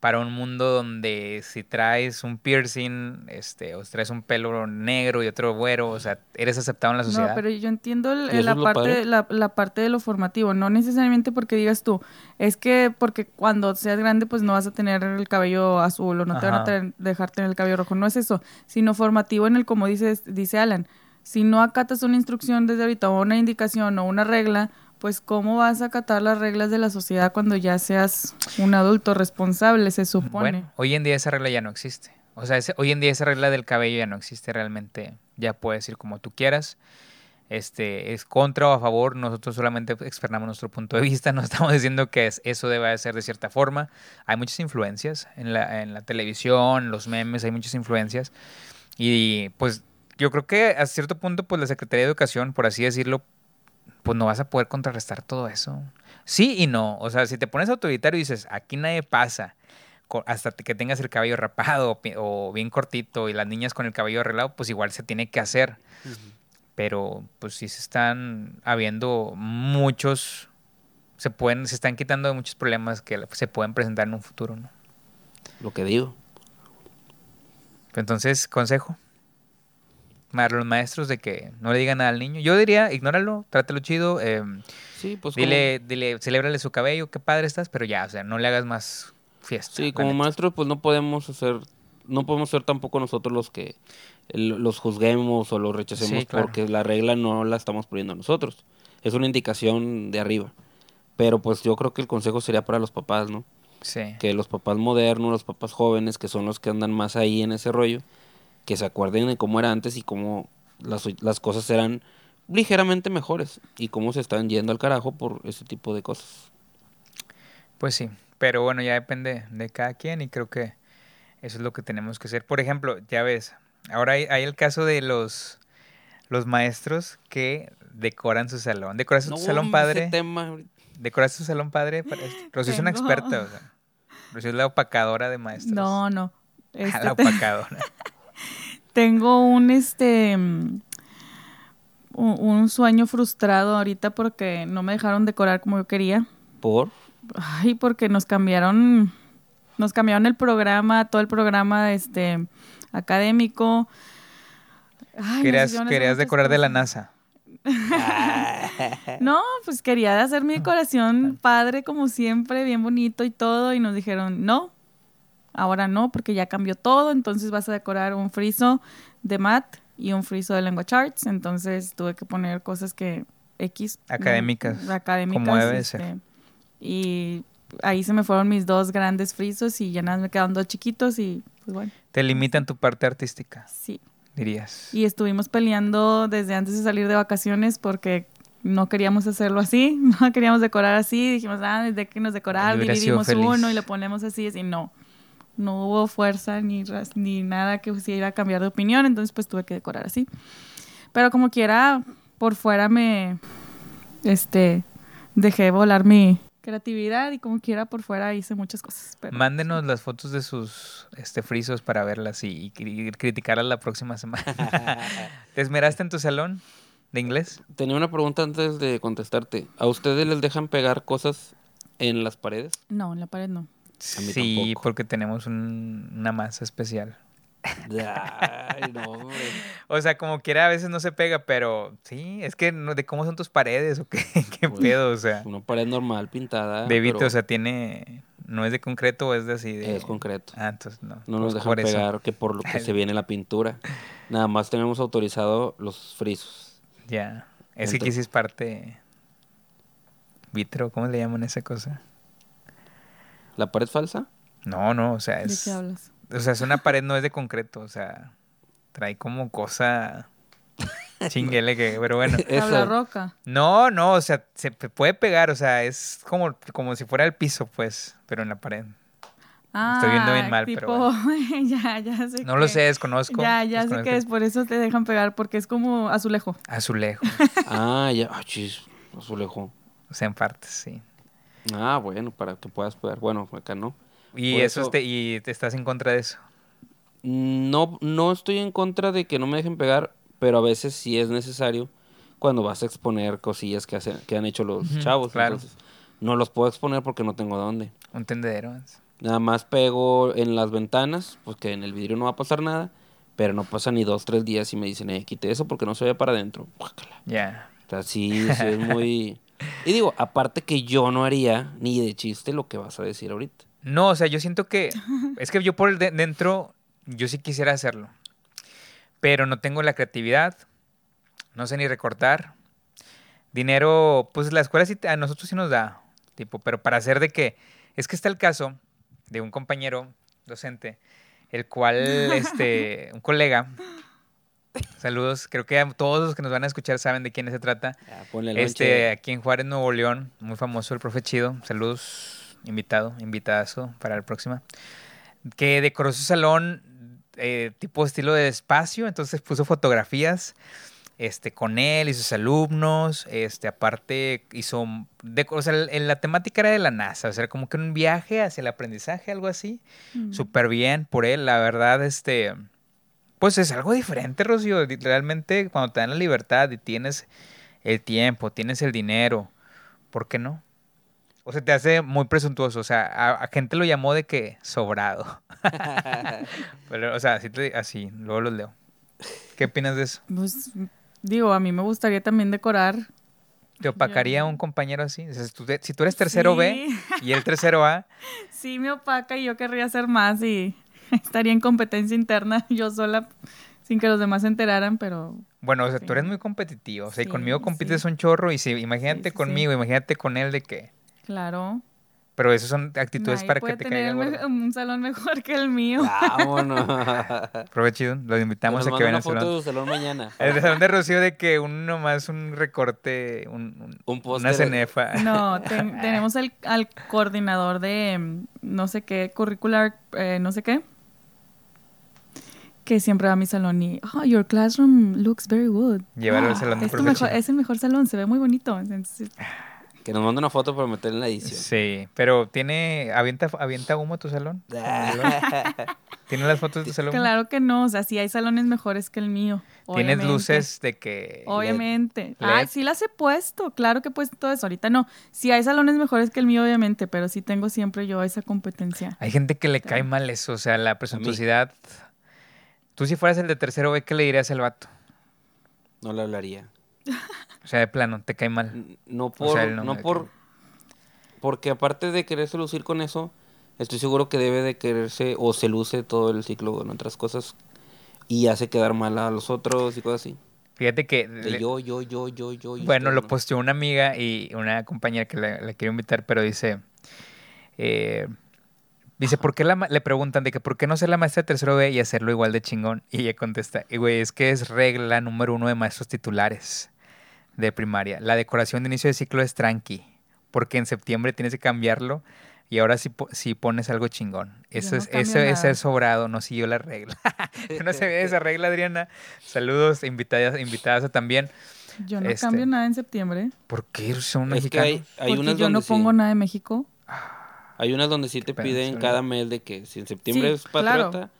para un mundo donde si traes un piercing, este, o si traes un pelo negro y otro güero, o sea, eres aceptado en la sociedad. No, pero yo entiendo el- ¿Y eso la, parte, la, la parte de lo formativo, no necesariamente porque digas tú, es que porque cuando seas grande pues no vas a tener el cabello azul o no te van a tener- dejar tener el cabello rojo, no es eso, sino formativo en el como dices, dice Alan, si no acatas una instrucción desde ahorita o una indicación o una regla, pues cómo vas a acatar las reglas de la sociedad cuando ya seas un adulto responsable, se supone. Bueno, hoy en día esa regla ya no existe. O sea, ese- hoy en día esa regla del cabello ya no existe realmente. Ya puedes ir como tú quieras. Este, es contra o a favor. Nosotros solamente externamos nuestro punto de vista. No estamos diciendo que es- eso debe de ser de cierta forma. Hay muchas influencias en la, en la televisión, los memes, hay muchas influencias. Y pues yo creo que a cierto punto, pues la Secretaría de Educación, por así decirlo, pues no vas a poder contrarrestar todo eso. Sí y no. O sea, si te pones autoritario y dices, aquí nadie pasa, hasta que tengas el cabello rapado o bien cortito y las niñas con el cabello arreglado, pues igual se tiene que hacer. Pero pues sí se están habiendo muchos, se pueden, se están quitando de muchos problemas que se pueden presentar en un futuro, ¿no? Lo que digo. Entonces, consejo. Para los maestros de que no le digan nada al niño. Yo diría, ignóralo, trátalo chido. em, Sí, pues como- dile, dile, celébrale su cabello, qué padre estás, pero ya, o sea, no le hagas más fiesta. Sí, como maestros, pues no podemos hacer, no podemos ser tampoco nosotros los que los juzguemos o los rechacemos Sí, claro. porque la regla no la estamos poniendo nosotros. Es una indicación de arriba. Pero pues yo creo que el consejo sería para los papás, ¿no? Sí. Que los papás modernos, los papás jóvenes, que son los que andan más ahí en ese rollo, que se acuerden de cómo era antes y cómo las, las cosas eran ligeramente mejores y cómo se están yendo al carajo por ese tipo de cosas. Pues sí, pero bueno, ya depende de cada quien y creo que eso es lo que tenemos que hacer. Por ejemplo, ya ves, ahora hay, hay el caso de los, los maestros que decoran su salón. ¿Decoraste tu salón padre? tema, ¿Decoraste tu salón padre? Rocío es una experta, o sea. Rocío es la opacadora de maestros. No, no. Este, la te- opacadora. tengo un este mm, un, sueño frustrado ahorita porque no me dejaron decorar como yo quería. por... Ay, porque nos cambiaron nos cambiaron el programa, todo el programa este académico. Ay, querías decorar de la. NASA. No, pues quería hacer mi decoración padre como siempre, bien bonito y todo, y nos dijeron, no, ahora no, porque ya cambió todo, entonces vas a decorar un friso de mat y un friso de lengua charts, entonces tuve que poner cosas que X. ¿no? Académicas, Académicas. como debe de ser. este, Y ahí se me fueron mis dos grandes frisos y ya nada, me quedaron dos chiquitos y pues bueno, Te limitan tu parte artística, sí. dirías. Y estuvimos peleando desde antes de salir de vacaciones porque no queríamos hacerlo así, no queríamos decorar así. Dijimos, ah, desde que nos decorar, dividimos uno y lo ponemos así. Y no, no hubo fuerza ni, ni nada que pusiera a cambiar de opinión. Entonces, pues tuve que decorar así. Pero como quiera, por fuera me, este, dejé volar mi creatividad y como quiera por fuera hice muchas cosas. Pero, Mándenos las fotos de sus este, frisos para verlas y, y cri- criticarlas la próxima semana. ¿Te esmeraste en tu salón de inglés? Tenía una pregunta antes de contestarte. ¿A ustedes les dejan pegar cosas en las paredes? No, en la pared no. Sí, tampoco. porque tenemos un- una masa especial. Ay, no, hombre. O sea, como quiera, a veces no se pega, pero sí, es que no, de cómo son tus paredes o qué, qué Pues, pedo, o sea. Una pared normal pintada. De Vito, pero o sea, tiene. No es de concreto, es de así de. Es concreto. Ah, entonces no. No nos pues dejan por eso. pegar que por lo que se viene la pintura. Nada más tenemos autorizado los frisos. Ya. Es que aquí Entonces- sí es parte. Vitro, ¿cómo le llaman esa cosa? ¿La pared falsa? No, no, o sea, ¿De es. qué hablas? O sea, es una pared, no es de concreto, o sea. Trae como cosa. Chinguele que, pero bueno. Tabla roca. No, no, o sea, se puede pegar, o sea, es como, como si fuera el piso, pues, pero en la pared. Estoy viendo bien Ah, mal, pero tipo, ya, ya sé No lo que- sé, desconozco. Ya, ya sé desconozco. que es por eso te dejan pegar, porque es como azulejo. Azulejo, Ah, ya. Ah, chis. Azulejo. o sea, en partes, sí. Ah, bueno, para que puedas pegar. Bueno, acá no. Y Por eso, eso- este- y te estás en contra de eso. No, no estoy en contra de que no me dejen pegar, pero a veces sí es necesario cuando vas a exponer cosillas que, hacen, que han hecho los chavos. claro. Entonces, no los puedo exponer porque no tengo dónde. Un tendedero. es- Nada más pego en las ventanas, pues que en el vidrio no va a pasar nada, pero no pasa ni dos, tres días y me dicen, eh, quité eso porque no se ve para adentro. Ya. O sea, sí, sí es muy... Y digo, aparte que yo no haría ni de chiste lo que vas a decir ahorita. No, o sea, yo siento que. Es que yo por el de- dentro, yo sí quisiera hacerlo. Pero no tengo la creatividad. No sé ni recortar. Dinero, pues la escuela sí, a nosotros sí nos da. Tipo, pero para hacer de que. Es que está el caso de un compañero docente, el cual, este, un colega. Saludos, creo que a todos los que nos van a escuchar saben de quién se trata. Ya, ponle el Este, lonche. aquí en Juárez, Nuevo León, muy famoso el profe Chido. Saludos, invitado, invitadazo para la próxima. Que decoró su salón eh, tipo estilo de espacio, entonces puso fotografías este, con él y sus alumnos. Este, aparte hizo, o sea, la temática era de la NASA, o sea, como que un viaje hacia el aprendizaje, algo así. Mm. Súper bien por él, la verdad, este, pues es algo diferente, Rocío. Realmente cuando te dan la libertad y tienes el tiempo, tienes el dinero, ¿por qué no? O sea, te hace muy presuntuoso. O sea, a, a gente lo llamó de que sobrado. Pero, o sea, así, te- así, luego los leo. ¿Qué opinas de eso? Pues, digo, a mí me gustaría también decorar. ¿Te opacaría un compañero así? O sea, si tú, si tú eres tercero B y el tercero A, Sí, me opaca y yo querría hacer más y estaría en competencia interna yo sola sin que los demás se enteraran, pero bueno, o sea, Sí. tú eres muy competitivo. O sea, y conmigo compites sí. un chorro y si, imagínate sí, sí. conmigo, imagínate con él de que... claro. Pero esas son actitudes nadie para que te tener caiga gordo. un salón mejor que el mío. Vámonos. Provecho, los invitamos Nos a que vean una el foto salón. de su salón mañana. El salón de Rocío de que un nomás un recorte, un, un- Un una cenefa. No, ten- tenemos el, al coordinador de mm, no sé qué, curricular, eh, no sé qué, que siempre va a mi salón y, oh, your classroom looks very good. Llevarlo al salón de Es, mejor- es el mejor salón, se ve muy bonito. Entonces, Que nos manda una foto para meter en la edición. Sí, pero tiene, avienta, avienta humo tu salón. ¿Tiene las fotos de tu salón? claro que no, o sea, sí hay salones mejores que el mío. Tienes obviamente. luces de que... Obviamente. LED. Ah, sí las he puesto, claro que he puesto todo eso. Ahorita no. Sí hay salones mejores que el mío, obviamente, pero sí tengo siempre yo esa competencia. Hay gente que le cae mal eso, o sea, la presuntuosidad. Tú si fueras el de tercero B, ¿qué le dirías al vato? No le hablaría. O sea, de plano, te cae mal. No O por, sea, él no no por, porque aparte de quererse lucir con eso, estoy seguro que debe de quererse o se luce todo el ciclo en otras cosas y hace quedar mal a los otros y cosas así. Fíjate que... De le- yo, yo, yo, yo, yo. Bueno, lo no. posteó una amiga y una compañera que la, la quiero invitar, pero dice, eh, dice, ¿por qué la ma-" le preguntan de que por qué no ser la maestra de tercero B y hacerlo igual de chingón? Y ella contesta, "Y, güey, es que es regla número uno de maestros titulares de primaria. La decoración de inicio de ciclo es tranqui, porque en septiembre tienes que cambiarlo y ahora sí, po- sí pones algo chingón. Eso no es, eso es ser sobrado, no siguió la regla. Yo no sabía de esa regla, Adriana. Saludos, invitadas, invitadas también. Yo no Este, cambio nada en septiembre. ¿Por qué son Es que mexicanos? hay, hay porque yo no sí. pongo nada de México. Hay unas donde sí te Qué piden cada mes de que si en septiembre Sí, es patriota,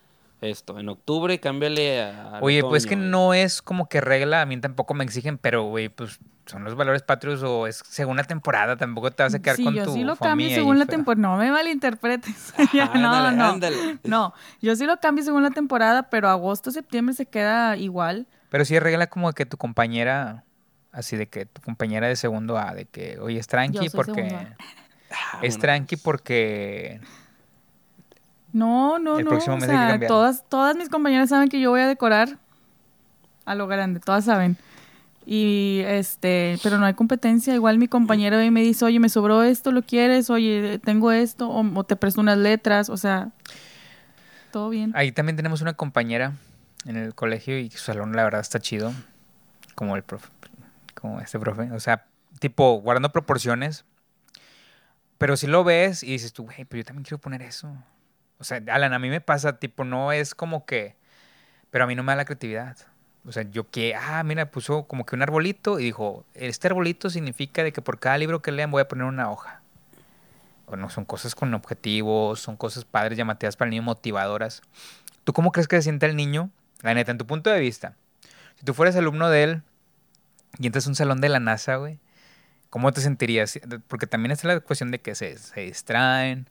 esto. En octubre cámbiale a. Oye, pues que no es como que regla, a mí tampoco me exigen, pero güey, pues son los valores patrios o es según la temporada, tampoco te vas a quedar sí, con yo tu sí lo cambio familia según ahí, la temporada. No me malinterpretes. Ya, no, Ándale, no. ándale. No, yo sí lo cambio según la temporada, pero agosto, septiembre se queda igual. Pero sí es regla como que tu compañera, así de que tu compañera de segundo A, de que, oye, es tranqui Yo porque... Ah, Es bueno, tranqui porque... No, no, El no. próximo o mes hay que todas, todas mis compañeras saben que yo voy a decorar a lo grande, todas saben. Y este, pero no hay competencia. Igual mi compañero hoy me dice, oye, me sobró esto, ¿lo quieres? Oye, tengo esto, o, o te presto unas letras, o sea, todo bien. Ahí también tenemos una compañera en el colegio y su salón la verdad está chido, como el profe, como este profe, o sea, tipo guardando proporciones, pero si lo ves y dices tú, güey, pero yo también quiero poner eso. O sea, Alan, a mí me pasa, tipo, no es como que, pero a mí no me da la creatividad. O sea, yo que, ah, mira, puso como que un arbolito y dijo, este arbolito significa de que por cada libro que lean voy a poner una hoja. O no, son cosas con objetivos, son cosas padres, llamativas para el niño, motivadoras. ¿Tú cómo crees que se siente el niño? La neta, en tu punto de vista. Si tú fueras alumno de él y entras a un salón de la NASA, güey, ¿cómo te sentirías? Porque también está la cuestión de que se, se distraen,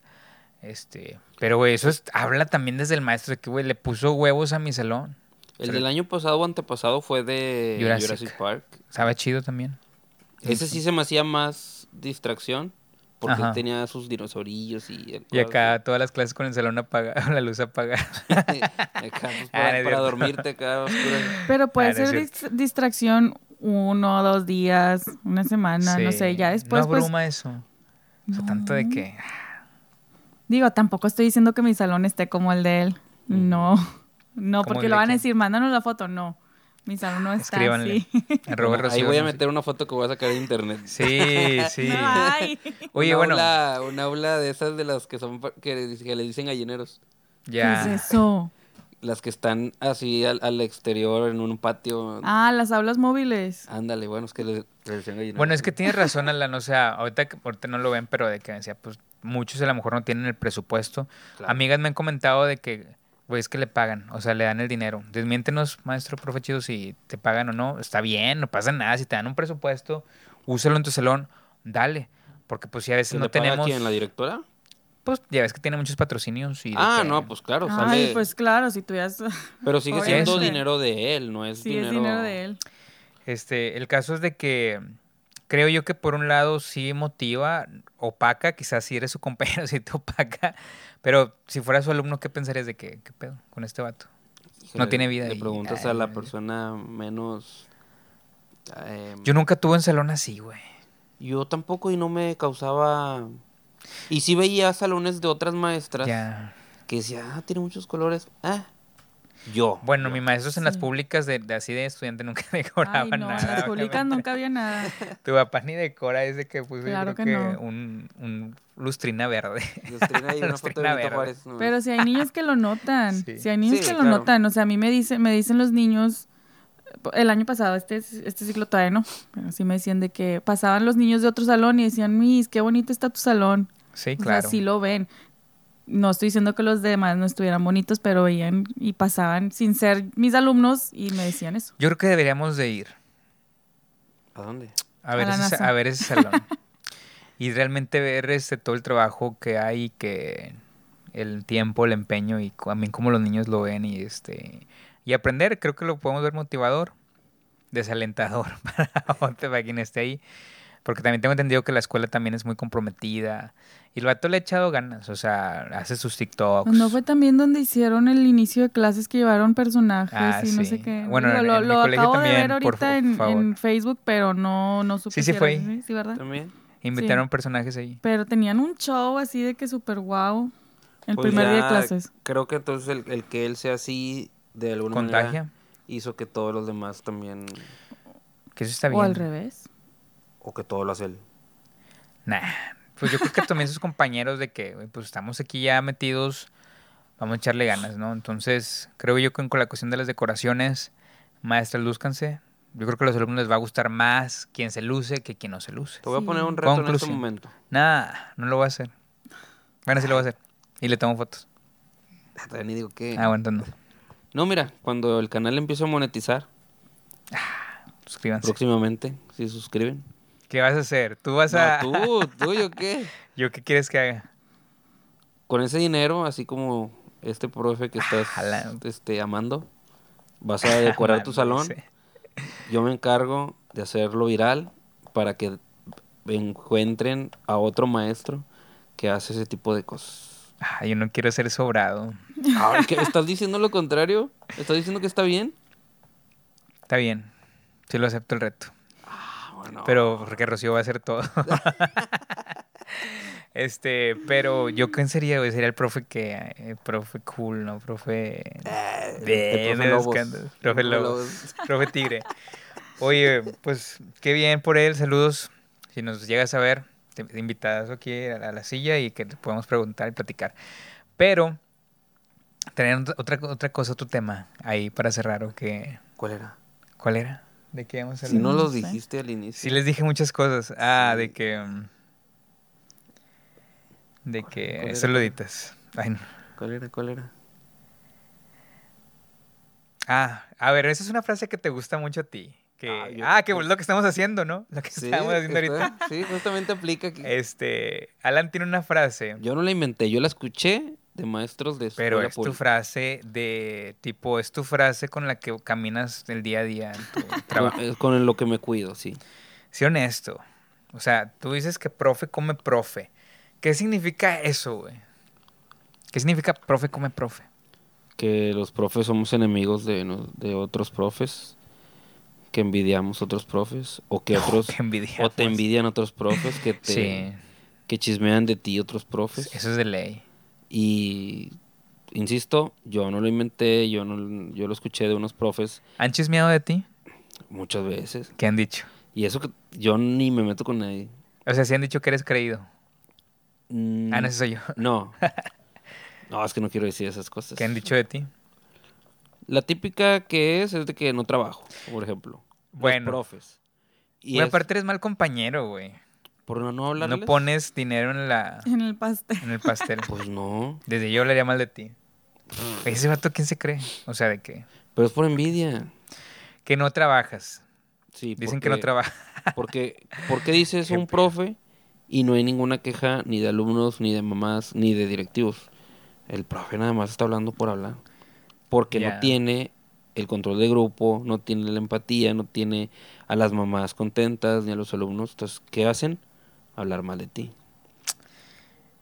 Este, pero güey, eso es- habla también desde el maestro de que, güey, le puso huevos a mi salón. El del año pasado o antepasado fue de Jurassic. Jurassic, Park. Estaba chido también. Ese sí se me hacía más distracción. Porque Ajá. tenía sus dinosaurillos y... el Y acá cuadro. todas las clases con el salón apagado, la luz apagada. Acá, pues, Ah, para, no es para cierto. dormirte acá. Pero puede Ah, no ser distracción uno, dos días, una semana, no sé, ya después No pues abruma eso. O sea, tanto de que... digo, tampoco estoy diciendo que mi salón esté como el de él. No. No, ¿Cómo porque lo van a decir, mándanos la foto, no. Mi salón no está Escríbanle. así. Ahí voy a meter una foto que voy a sacar de internet. Sí, sí. Ay. Oye, bueno, Aula, un aula de esas de las que son que, que le dicen gallineros. ya. ¿Qué es eso? Las que están así al, al exterior en un patio. Ah, las aulas móviles. Ándale, bueno, es que le, le. Bueno, es que tienes razón, Alan. O sea, ahorita, que- ahorita no lo ven, pero de que decía, pues muchos a lo mejor no tienen el presupuesto. Claro. Amigas me han comentado de que, güey, es que le pagan, o sea, le dan el dinero. Desmiéntenos, maestro, profe chido, si te pagan o no. Está bien, no pasa nada. Si te dan un presupuesto, úsalo en tu salón, dale. Porque pues si a veces ¿Se no tenemos... quién, la directora? Pues ya ves que tiene muchos patrocinios y... Ah, que- no, pues claro, Ay, sale. pues claro, si tuvieras... pero sigue obviamente. siendo dinero de él, no es Sí, dinero. es dinero de él. Este, el caso es de que creo yo que por un lado sí motiva, opaca, quizás si eres su compañero, sí te opaca, pero si fuera su alumno, ¿qué pensarías de que, qué pedo con este vato? Híjole, no tiene vida Le preguntas ay, a la persona menos. eh, Yo nunca tuve un salón así, güey. yo tampoco y no me causaba. Y sí veía salones de otras maestras Ya. que decía, ah, tiene muchos colores. Ah, yo. Bueno, yo. mis maestros en las públicas de, de así de estudiante nunca Ay, decoraban no, en nada. las públicas nunca había nada. Tu papá ni decora, es de que puso yo Claro creo que que, no. un, un lustrina verde. Lustrina y una foto de Lustrina Benito verde. Juárez. no. Pero si hay niños que lo notan, Sí. si hay niños Sí, que lo claro. notan, o sea, a mí me dicen, me dicen los niños, el año pasado, este, este ciclo todavía no, pero sí me decían de que pasaban los niños de otro salón y decían, Miss, qué bonito está tu salón. Sí, O claro. sea, sí lo ven. No estoy diciendo que los demás no estuvieran bonitos, pero veían y pasaban sin ser mis alumnos y me decían eso. Yo creo que deberíamos de ir. ¿A dónde? a ver, la ese, a ver ese salón. y realmente ver este, todo el trabajo que hay, que el tiempo, el empeño y también cómo los niños lo ven y este y aprender, creo que lo podemos ver motivador, desalentador para, para quien esté ahí. Porque también tengo entendido que la escuela también es muy comprometida. Y el vato le ha echado ganas, o sea, hace sus TikToks. ¿No fue también donde hicieron el inicio de clases que llevaron personajes Ah, y no sí. sé qué? Bueno, Digo, en- lo, en mi lo colegio acabo de ver ahorita en, Facebook, pero no, no supe Sí, sí fue. ese, Sí, ¿verdad? También. Invitaron sí. personajes ahí. Pero tenían un show así de que súper guau. El Pues primer día de clases. Creo que entonces el, el que él sea así, de alguna manera, Contagia. hizo que todos los demás también. Que eso está bien. O al revés. O que todo lo hace él. Nah, pues yo creo que también sus compañeros de que, pues estamos aquí ya metidos, vamos a echarle ganas, ¿no? Entonces, creo yo que con la cuestión de las decoraciones, maestras, lúzcanse. Yo creo que a los alumnos les va a gustar más quien se luce que quien no se luce. Te voy Sí. a poner un reto en este momento. Nah, no lo voy a hacer. Bueno, sí lo voy a hacer. Y le tomo fotos. Ni digo que. Ah, bueno, entonces no. No, mira, cuando el canal empiece a monetizar, Suscríbanse. próximamente, si suscriben. ¿Qué vas a hacer? ¿Tú vas a...? Tú, tú, yo qué. ¿Yo qué quieres que haga? Con ese dinero, así como este profe que estás Jala. este, amando, vas a decorar tu salón. Yo me encargo de hacerlo viral para que encuentren a otro maestro que hace ese tipo de cosas. Ah, yo no quiero ser sobrado. Ahora, ¿qué? ¿Estás diciendo lo contrario? ¿Estás diciendo que está bien? Está bien. Sí lo acepto el reto. Ah, bueno. Pero porque Rocío va a hacer todo. este, pero yo quién sería, güey, sería el profe que eh, profe cool, ¿no? Profe Eh, de profe Lobos. profe Tigre. Oye, pues qué bien por él, saludos. Si nos llegas a ver, te, te invitadas aquí a la, a la silla y que te podamos preguntar y platicar. Pero tener otra otra cosa, otro tema ahí para cerrar o que ¿Cuál era? ¿cuál era? ¿De qué vamos a Si hablar? no No lo dijiste al inicio. Sí les dije muchas cosas. Ah, Sí. de que... mm, De ¿Cuál- que... cuál era? Saluditas. Ay, no. ¿Cuál era? ¿Cuál era? Ah, a ver, esa es una frase que te gusta mucho a ti. Que, Ah, yo- ah, que es lo que estamos haciendo, ¿no? Lo que Sí, estamos haciendo está- ahorita. sí, justamente aplica aquí. Este, Alan tiene una frase, Yo no la inventé, yo la escuché de maestros de pero es tu frase de tipo, es tu frase con la que caminas el día a día en tu trabajo. Con, es con lo que me cuido, sí. Sí, honesto. O sea, tú dices que profe come profe. ¿Qué significa eso, güey? ¿Qué significa profe come profe? Que los profes somos enemigos de, de otros profes, que envidiamos otros profes, o que otros... O te envidian otros profes, que te... Sí, que chismean de ti otros profes. eso es de ley. Y insisto, yo no lo inventé, yo no yo lo escuché de unos profes ¿Han chismeado de ti? muchas veces. ¿Qué han dicho? Y eso que yo ni me meto con nadie. O sea, sí han dicho que eres creído. Mm, Ah, no, ese soy yo. no. No, es que no quiero decir esas cosas. ¿Qué han dicho de ti? La típica que es es de que no trabajo, por ejemplo. Los Bueno. profes. Y Güey, es aparte eres mal compañero, güey. por no, no hablarles. No pones dinero en la En el pastel. en el pastel. Pues no. Desde yo hablaría mal de ti. Ese vato, ¿quién se cree? O sea, de que, Pero es por envidia. que no trabajas. Sí, Dicen que no porque- trabajas. Porque, ¿por qué dices Qué un profe y no hay ninguna queja ni de alumnos, ni de mamás, ni de directivos? El profe nada más está hablando por hablar. Porque no tiene el control de grupo, no tiene la empatía, no tiene a las mamás contentas, ni a los alumnos. Entonces, ¿qué hacen? Hablar mal de ti.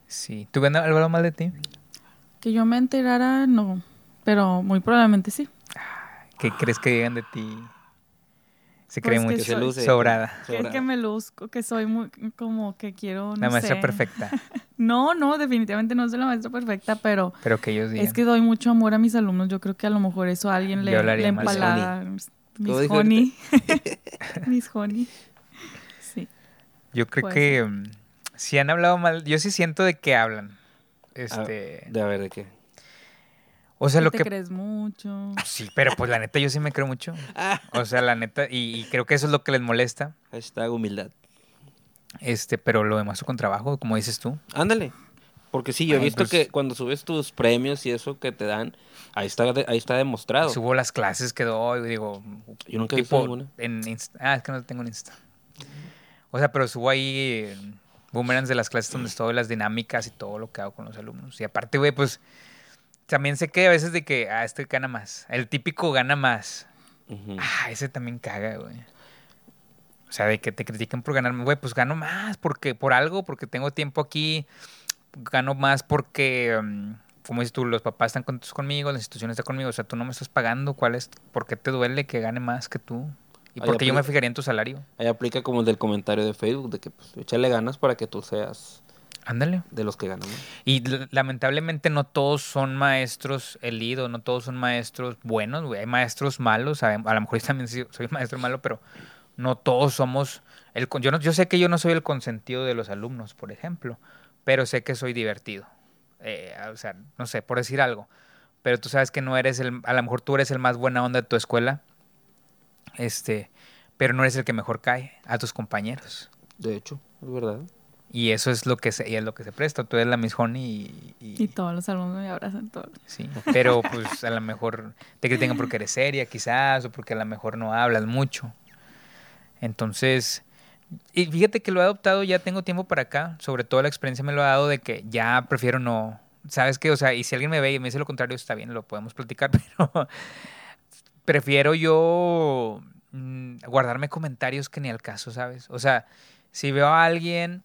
Sí. ¿Tú ven algo mal de ti? Que yo me enterara, no. Pero muy probablemente sí. ¿Qué crees que digan de ti? Se cree Pues que mucho. Que se soy- luce. Sobrada. Que, me luzco, que soy muy, como que quiero, no La maestra sé. perfecta. No, no, definitivamente no soy la maestra perfecta, pero Pero que ellos digan. es que doy mucho amor a mis alumnos. Yo creo que a lo mejor eso a alguien Yo le, hablaría le. ¿Cómo Mis honey. mis honey. Sí. Yo creo que mm, si han hablado mal, yo sí siento de que hablan. Ah, Este, de a ver, ¿de qué? O sea, Que lo te que crees mucho. sí, pero pues la neta yo sí me creo mucho. O sea, la neta y, y creo que eso es lo que les molesta. Hashtag humildad. Este, pero lo demás con trabajo, como dices tú. Ándale. Porque sí, yo he visto pues- que cuando subes tus premios y eso que te dan, ahí está, ahí está demostrado. Subo las clases que doy, digo, Yo nunca he visto ninguna. en Insta. Ah, es que no tengo en Insta. O sea, pero subo ahí eh, boomerangs de las clases donde estoy, las dinámicas y todo lo que hago con los alumnos. Y aparte, güey, pues también sé que a veces de que, ah, este gana más. El típico gana más. Ah, ese también caga, güey. O sea, de que te critiquen por ganar más, güey, pues gano más porque por algo, porque tengo tiempo aquí, gano más porque, mm, como dices tú, los papás están contentos conmigo, la institución está conmigo, o sea, tú no me estás pagando, ¿cuál es? ¿Por qué te duele que gane más que tú? ¿Y por qué yo me fijaría en tu salario? Ahí aplica como el del comentario de Facebook, de que pues échale ganas para que tú seas Ándale. de los que ganan. ¿no? Y lamentablemente no todos son maestros elido, no todos son maestros buenos, güey. Hay maestros malos, a, a lo mejor yo también soy maestro malo, pero no todos somos el yo no, yo sé que yo no soy el consentido de los alumnos, por ejemplo, pero sé que soy divertido. Eh, o sea, no sé, por decir algo. Pero tú sabes que no eres el, a lo mejor tú eres el más buena onda de tu escuela, este, pero no eres el que mejor cae a tus compañeros. De hecho, es verdad. Y eso es lo que se, y es lo que se presta. Tú eres la Miss Honey y, y- Y todos los alumnos me abrazan todos. Sí, pero pues a lo mejor te critican porque eres seria quizás o porque a lo mejor no hablas mucho. Entonces, y fíjate que lo he adoptado ya tengo tiempo para acá, sobre todo la experiencia me lo ha dado de que ya prefiero no, ¿sabes qué? O sea, y si alguien me ve y me dice lo contrario, está bien, lo podemos platicar, pero prefiero yo mm, guardarme comentarios que ni al caso, ¿sabes? O sea, si veo a alguien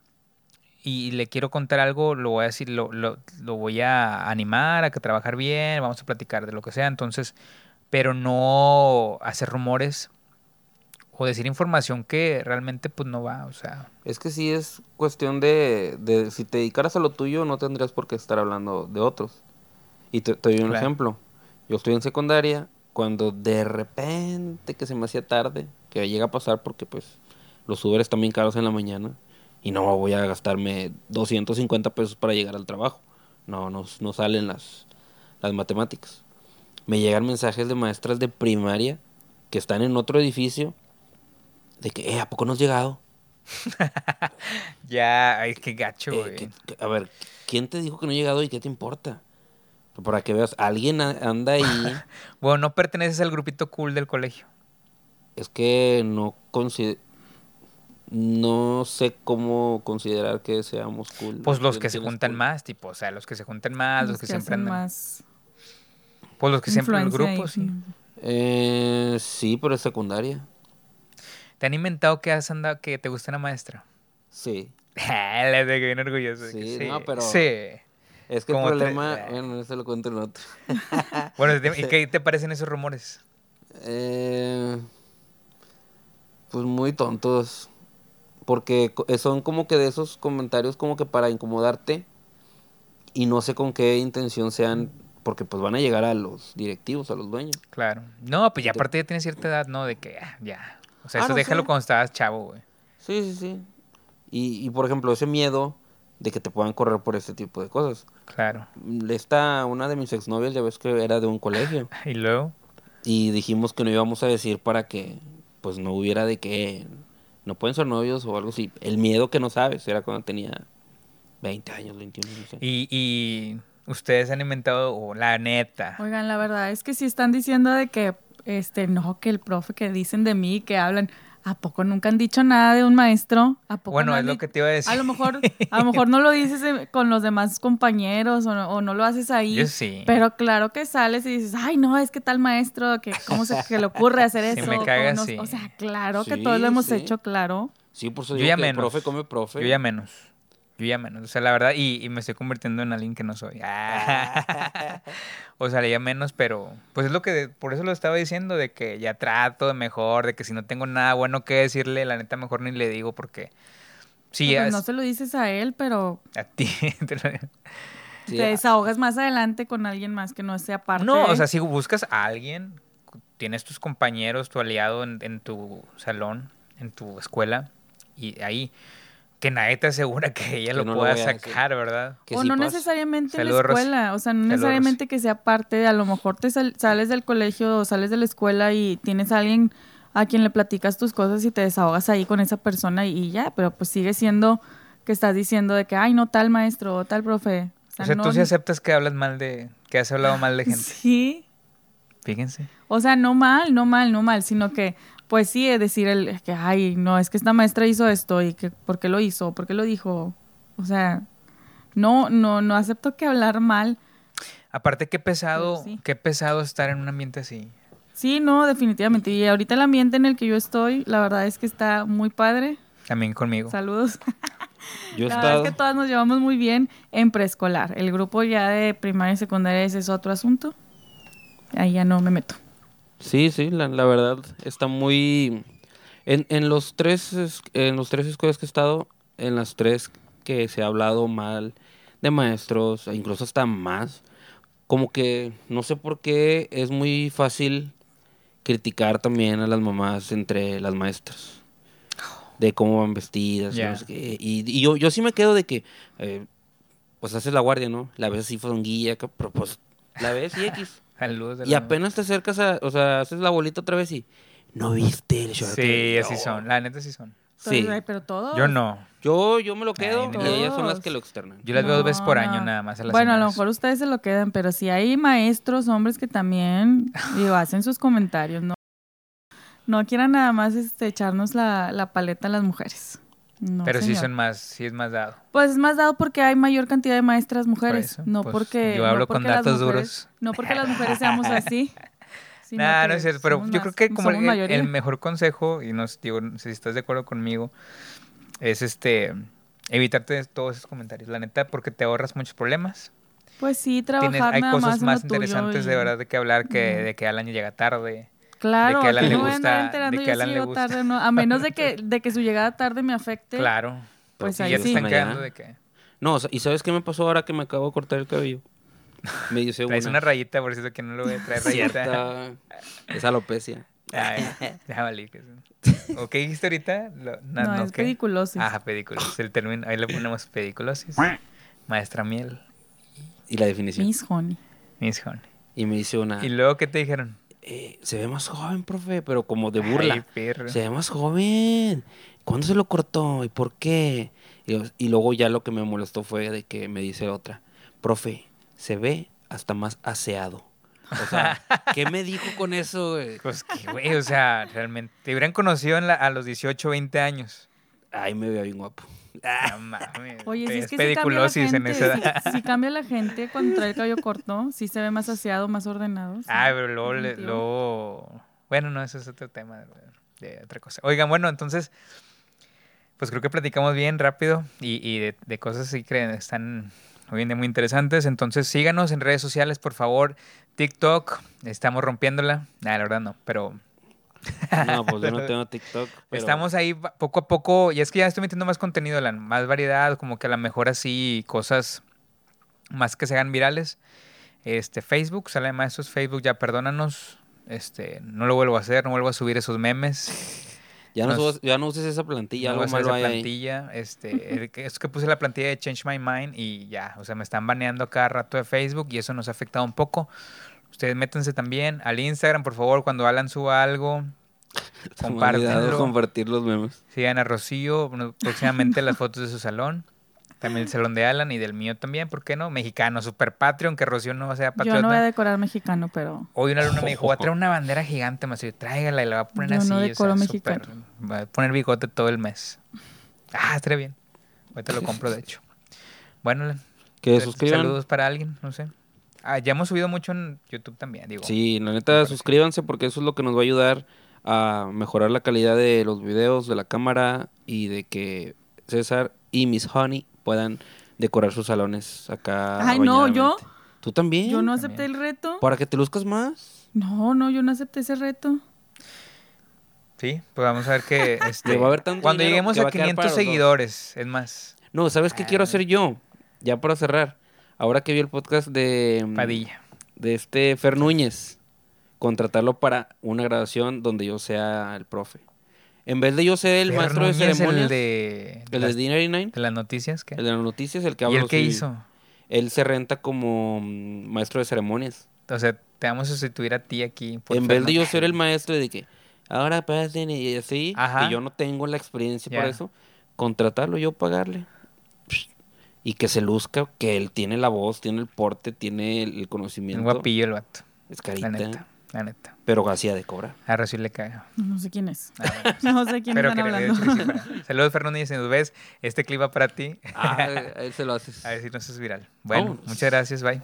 y le quiero contar algo, lo voy a decir, lo, lo, lo voy a animar a que trabajar bien, vamos a platicar de lo que sea, entonces, pero no hacer rumores o decir información que realmente pues no va, o sea, Es que sí es cuestión de, de si te dedicaras a lo tuyo, no tendrías por qué estar hablando de otros. Y te, te doy un Claro. ejemplo. Yo estoy en secundaria, cuando de repente que se me hacía tarde, que llega a pasar porque pues los Uber están bien caros en la mañana y no voy a gastarme 250 pesos para llegar al trabajo. No, no, no salen las, las matemáticas. Me llegan mensajes de maestras de primaria que están en otro edificio de que, eh, ¿a poco no has llegado? ya, ay, qué gacho, Eh, güey. a ver, ¿quién te dijo que no he llegado y qué te importa? Para que veas, alguien anda ahí. Bueno, no perteneces al grupito cool del colegio. Es que no consider- no sé cómo considerar que seamos cool. Pues los que se ¿Tienes juntan cool? más, tipo, o sea, los que se juntan más, los, que, siempre hacen andan. más Pues los que siempre en los ahí. grupos, sí. Eh, sí, pero es secundaria. ¿Te han inventado que has andado, que te gusta una maestra? Sí. Les de que bien orgulloso. que Sí, sí, no, pero- Sí. Es que el Como tre- problema, bueno, eso lo cuento en otro. Bueno, ¿y qué te parecen esos rumores? Eh, pues muy tontos. Porque eh, son como que de esos comentarios como que para incomodarte. Y no sé con qué intención sean. Porque pues van a llegar a los directivos, a los dueños. Claro. No, pues ya Te- aparte ya tienes cierta edad, ¿no? De que ah, ya. O sea, Ah, eso no, déjalo sí. cuando estabas chavo, güey. Sí, sí, sí. Y, y por ejemplo, ese miedo de que te puedan correr por este tipo de cosas. Claro. Esta, una de mis exnovias, ya ves que era de un colegio. Y luego, Y dijimos que no íbamos a decir para que pues no hubiera de que no pueden ser novios o algo así. El miedo que no sabes era cuando tenía 20 años, 21, no sé. y, y ustedes han inventado, o la neta. Oigan, la verdad es que si están diciendo de que, este, no, que el profe que dicen de mí, que hablan, ¿a poco nunca han dicho nada de un maestro? ¿A poco Bueno, no es lo que te iba a decir. A lo mejor, a lo mejor no lo dices eh, con los demás compañeros o no, o no lo haces ahí. Yo sí. Pero claro que sales y dices, ay, no, es que tal maestro, que cómo se que le ocurre hacer Si eso. me o caga, no- sí. O sea, claro que todos lo hemos sí. hecho, claro. Sí, por eso Yo digo ya que el menos. profe come profe. Yo ya menos. Yo ya menos. O sea, la verdad, y, y me estoy convirtiendo en alguien que no soy. o sea, ya menos, pero pues es lo que, de- por eso lo estaba diciendo, de que ya trato de mejor, de que si no tengo nada bueno que decirle, la neta mejor ni le digo porque... Sí, Pues ya no es- se lo dices a él, pero a ti. te lo- Sí, te ah, desahogas más adelante con alguien más que no sea parte. No, o sea, si buscas a alguien, tienes tus compañeros, tu aliado en, en tu salón, en tu escuela, y ahí, que nadie te asegura que ella Que lo no pueda sacar, ¿verdad? que o sí no pasa. necesariamente en la Rosy. escuela, o sea, no Saludos, necesariamente que sea parte de, a lo mejor te sal- sales del colegio o sales de la escuela y tienes a alguien a quien le platicas tus cosas y te desahogas ahí con esa persona y, y ya, pero pues sigue siendo que estás diciendo de que, ay, no tal maestro o tal profe. O sea, no- tú sí aceptas que hablas mal de, que has hablado mal de gente. Sí, Fíjense. o sea, no mal, no mal, no mal, sino que, pues sí, es decir, el, que, ay, no, es que esta maestra hizo esto y que, ¿por qué lo hizo? ¿Por qué lo dijo? O sea, no, no, no acepto que hablar mal. Aparte, qué pesado, sí. qué pesado estar en un ambiente así. Sí, no, definitivamente. Y ahorita el ambiente en el que yo estoy, la verdad es que está muy padre. También conmigo. Saludos. Yo la verdad estado... es que todas nos llevamos muy bien en preescolar. El grupo ya de primaria y secundaria ese es otro asunto. Ahí ya no me meto. Sí, sí, la, la verdad está muy... En, en los tres es- en los tres escuelas que he estado, en las tres que se ha hablado mal de maestros, e incluso hasta más, como que no sé por qué es muy fácil criticar también a las mamás entre las maestras. De cómo van vestidas, y Ya. no sé qué. Y, y yo, yo sí me quedo de que, eh, pues haces la guardia, ¿no? La ves así que- pero pues la ves y X. Saludos. Y apenas te acercas a, o sea, haces la bolita otra vez y no viste el short. Sí, así son. La neta sí son. Sí. Pero todos. Yo no. Yo, yo me lo quedo Ay, y ellas son las que lo externan. Yo las veo dos veces por año no. nada más. A las Bueno, a lo mejor ustedes se lo quedan, pero si hay maestros, hombres que también digo, hacen sus comentarios, ¿no? No quieran nada más este, echarnos la, la paleta a las mujeres. No, Pero sí son más, sí es más dado. Pues es más dado porque hay mayor cantidad de maestras mujeres, eso, no pues, porque yo no hablo con porque las datos mujeres- duros. No porque las mujeres seamos así. Nah, que no es cierto, pero yo más- creo que como el, el mejor consejo, y no sé, digo, no si estás de acuerdo conmigo, es este evitarte todos esos comentarios, la neta, porque te ahorras muchos problemas. Pues sí, Tienes, trabajar hay nada cosas más, interesantes y- de verdad de que hablar que de que Alan llega tarde. Claro, que a Alan que le no gusta- enterando de que Alan le gusta. tarde no, a menos de que, de que su llegada tarde me afecte. Claro. Pues y ahí ya te están quedando de que No, ¿y sabes qué me pasó ahora que me acabo de cortar el cabello? Me una. una rayita, por cierto, que no lo voy a traer rayita. Cierta. Es alopecia. Ay, ya valí. que. ¿O qué dijiste ahorita? Lo- No, no, es ¿qué? pediculosis. Ajá, pediculosis. El término, ahí le ponemos pediculosis. Maestra miel. Y la definición. Miss Honey. Miss Honey. Y me dice una. ¿Y luego qué te dijeron? Eh, se ve más joven, profe, pero como de burla. Ay, perro. Se ve más joven. ¿Cuándo se lo cortó? ¿Y por qué? Y, luego ya lo que me molestó fue de que me dice otra, profe, se ve hasta más aseado. O sea, ¿qué me dijo con eso, güey? Pues que, güey, o sea, realmente. Te hubieran conocido en la- a los 18, 20 años. Ay, me veía bien guapo. No mames. Oye, si es es que sí cambia la pediculosis gente. en esa edad. Si, si cambia la gente cuando trae el cabello corto, sí se ve más aseado, más ordenado. sí, Ah, pero luego, le- luego... Bueno, no, eso es otro tema de, de otra cosa. Oigan, bueno, entonces, pues creo que platicamos bien rápido y, y de, de cosas así que están hoy en día muy interesantes. Entonces, síganos en redes sociales, por favor. TikTok, estamos rompiéndola. Nah, la verdad no, pero No, pues yo no tengo TikTok. pero- Estamos ahí poco a poco, y es que ya estoy metiendo más contenido, Alan, más variedad, como que a lo mejor así cosas más que se hagan virales. Este, Facebook, sale de maestros, Facebook, ya perdónanos. Este, no lo vuelvo a hacer, no vuelvo a subir esos memes. Ya no, nos- ya no uses esa plantilla, no esa ahí. plantilla. Este, es que puse la plantilla de Change My Mind y ya, o sea, me están baneando cada rato de Facebook y eso nos ha afectado un poco. Ustedes métanse también al Instagram, por favor, cuando Alan suba algo, compártanlo. compartir los memes. Sigan a Rocío, próximamente las fotos de su salón. También el salón de Alan y del mío también, ¿por qué no? Mexicano, super Patreon, que Rocío no sea Yo patriota. no voy a decorar mexicano, pero Hoy una alumna me dijo, voy a traer una bandera gigante, me dijo, tráigala y la voy a poner Yo así. no o sea, decoro súper- mexicano. Voy a poner bigote todo el mes. Ah, estaría bien. Ahorita lo compro, de hecho. Bueno, Alan, Que sal- suscriban. saludos para alguien, no sé. Ah, ya hemos subido mucho en YouTube también, digo. Sí, la neta, suscríbanse porque eso es lo que nos va a ayudar a mejorar la calidad de los videos, de la cámara y de que César y Miss Honey puedan decorar sus salones acá. Ay, no, yo-. ¿Tú también? yo no también. acepté el reto. Para que te luzcas más. No, no, yo no acepté ese reto. Sí, pues vamos a ver que este, va a haber tanto cuando lleguemos que a a quedar 500 para los dos. seguidores, es más, No, ¿sabes qué quiero Ah. hacer yo? Ya para cerrar. Ahora que vi el podcast de, mm, Padilla. de este Fer Núñez, contratarlo para una graduación donde yo sea el profe. En vez de yo ser el Fer maestro de ceremonias, El de, el las- de D99, de las noticias, ¿qué? el de las noticias, el que ¿Y habla el qué sí, hizo? Él se renta como mm, maestro de ceremonias. O sea, te vamos a sustituir a ti aquí. por en vez de yo ser el maestro de que ahora pasen y así, Ajá. que yo no tengo la experiencia para eso, contratarlo, yo pagarle. Y que se luzca, que él tiene la voz, tiene el porte, tiene el el Un conocimiento. guapillo el vato. Es La carita, neta, la neta. pero hacía de cobrar. A Rocío le caga. No sé quién es. Ah, bueno. No sé quién Pero están hablando. sí. Saludos, Fernando, y si nos ves, este clip va para ti. Ah, a él se lo haces. A ver si no es viral. Bueno, muchas gracias, bye.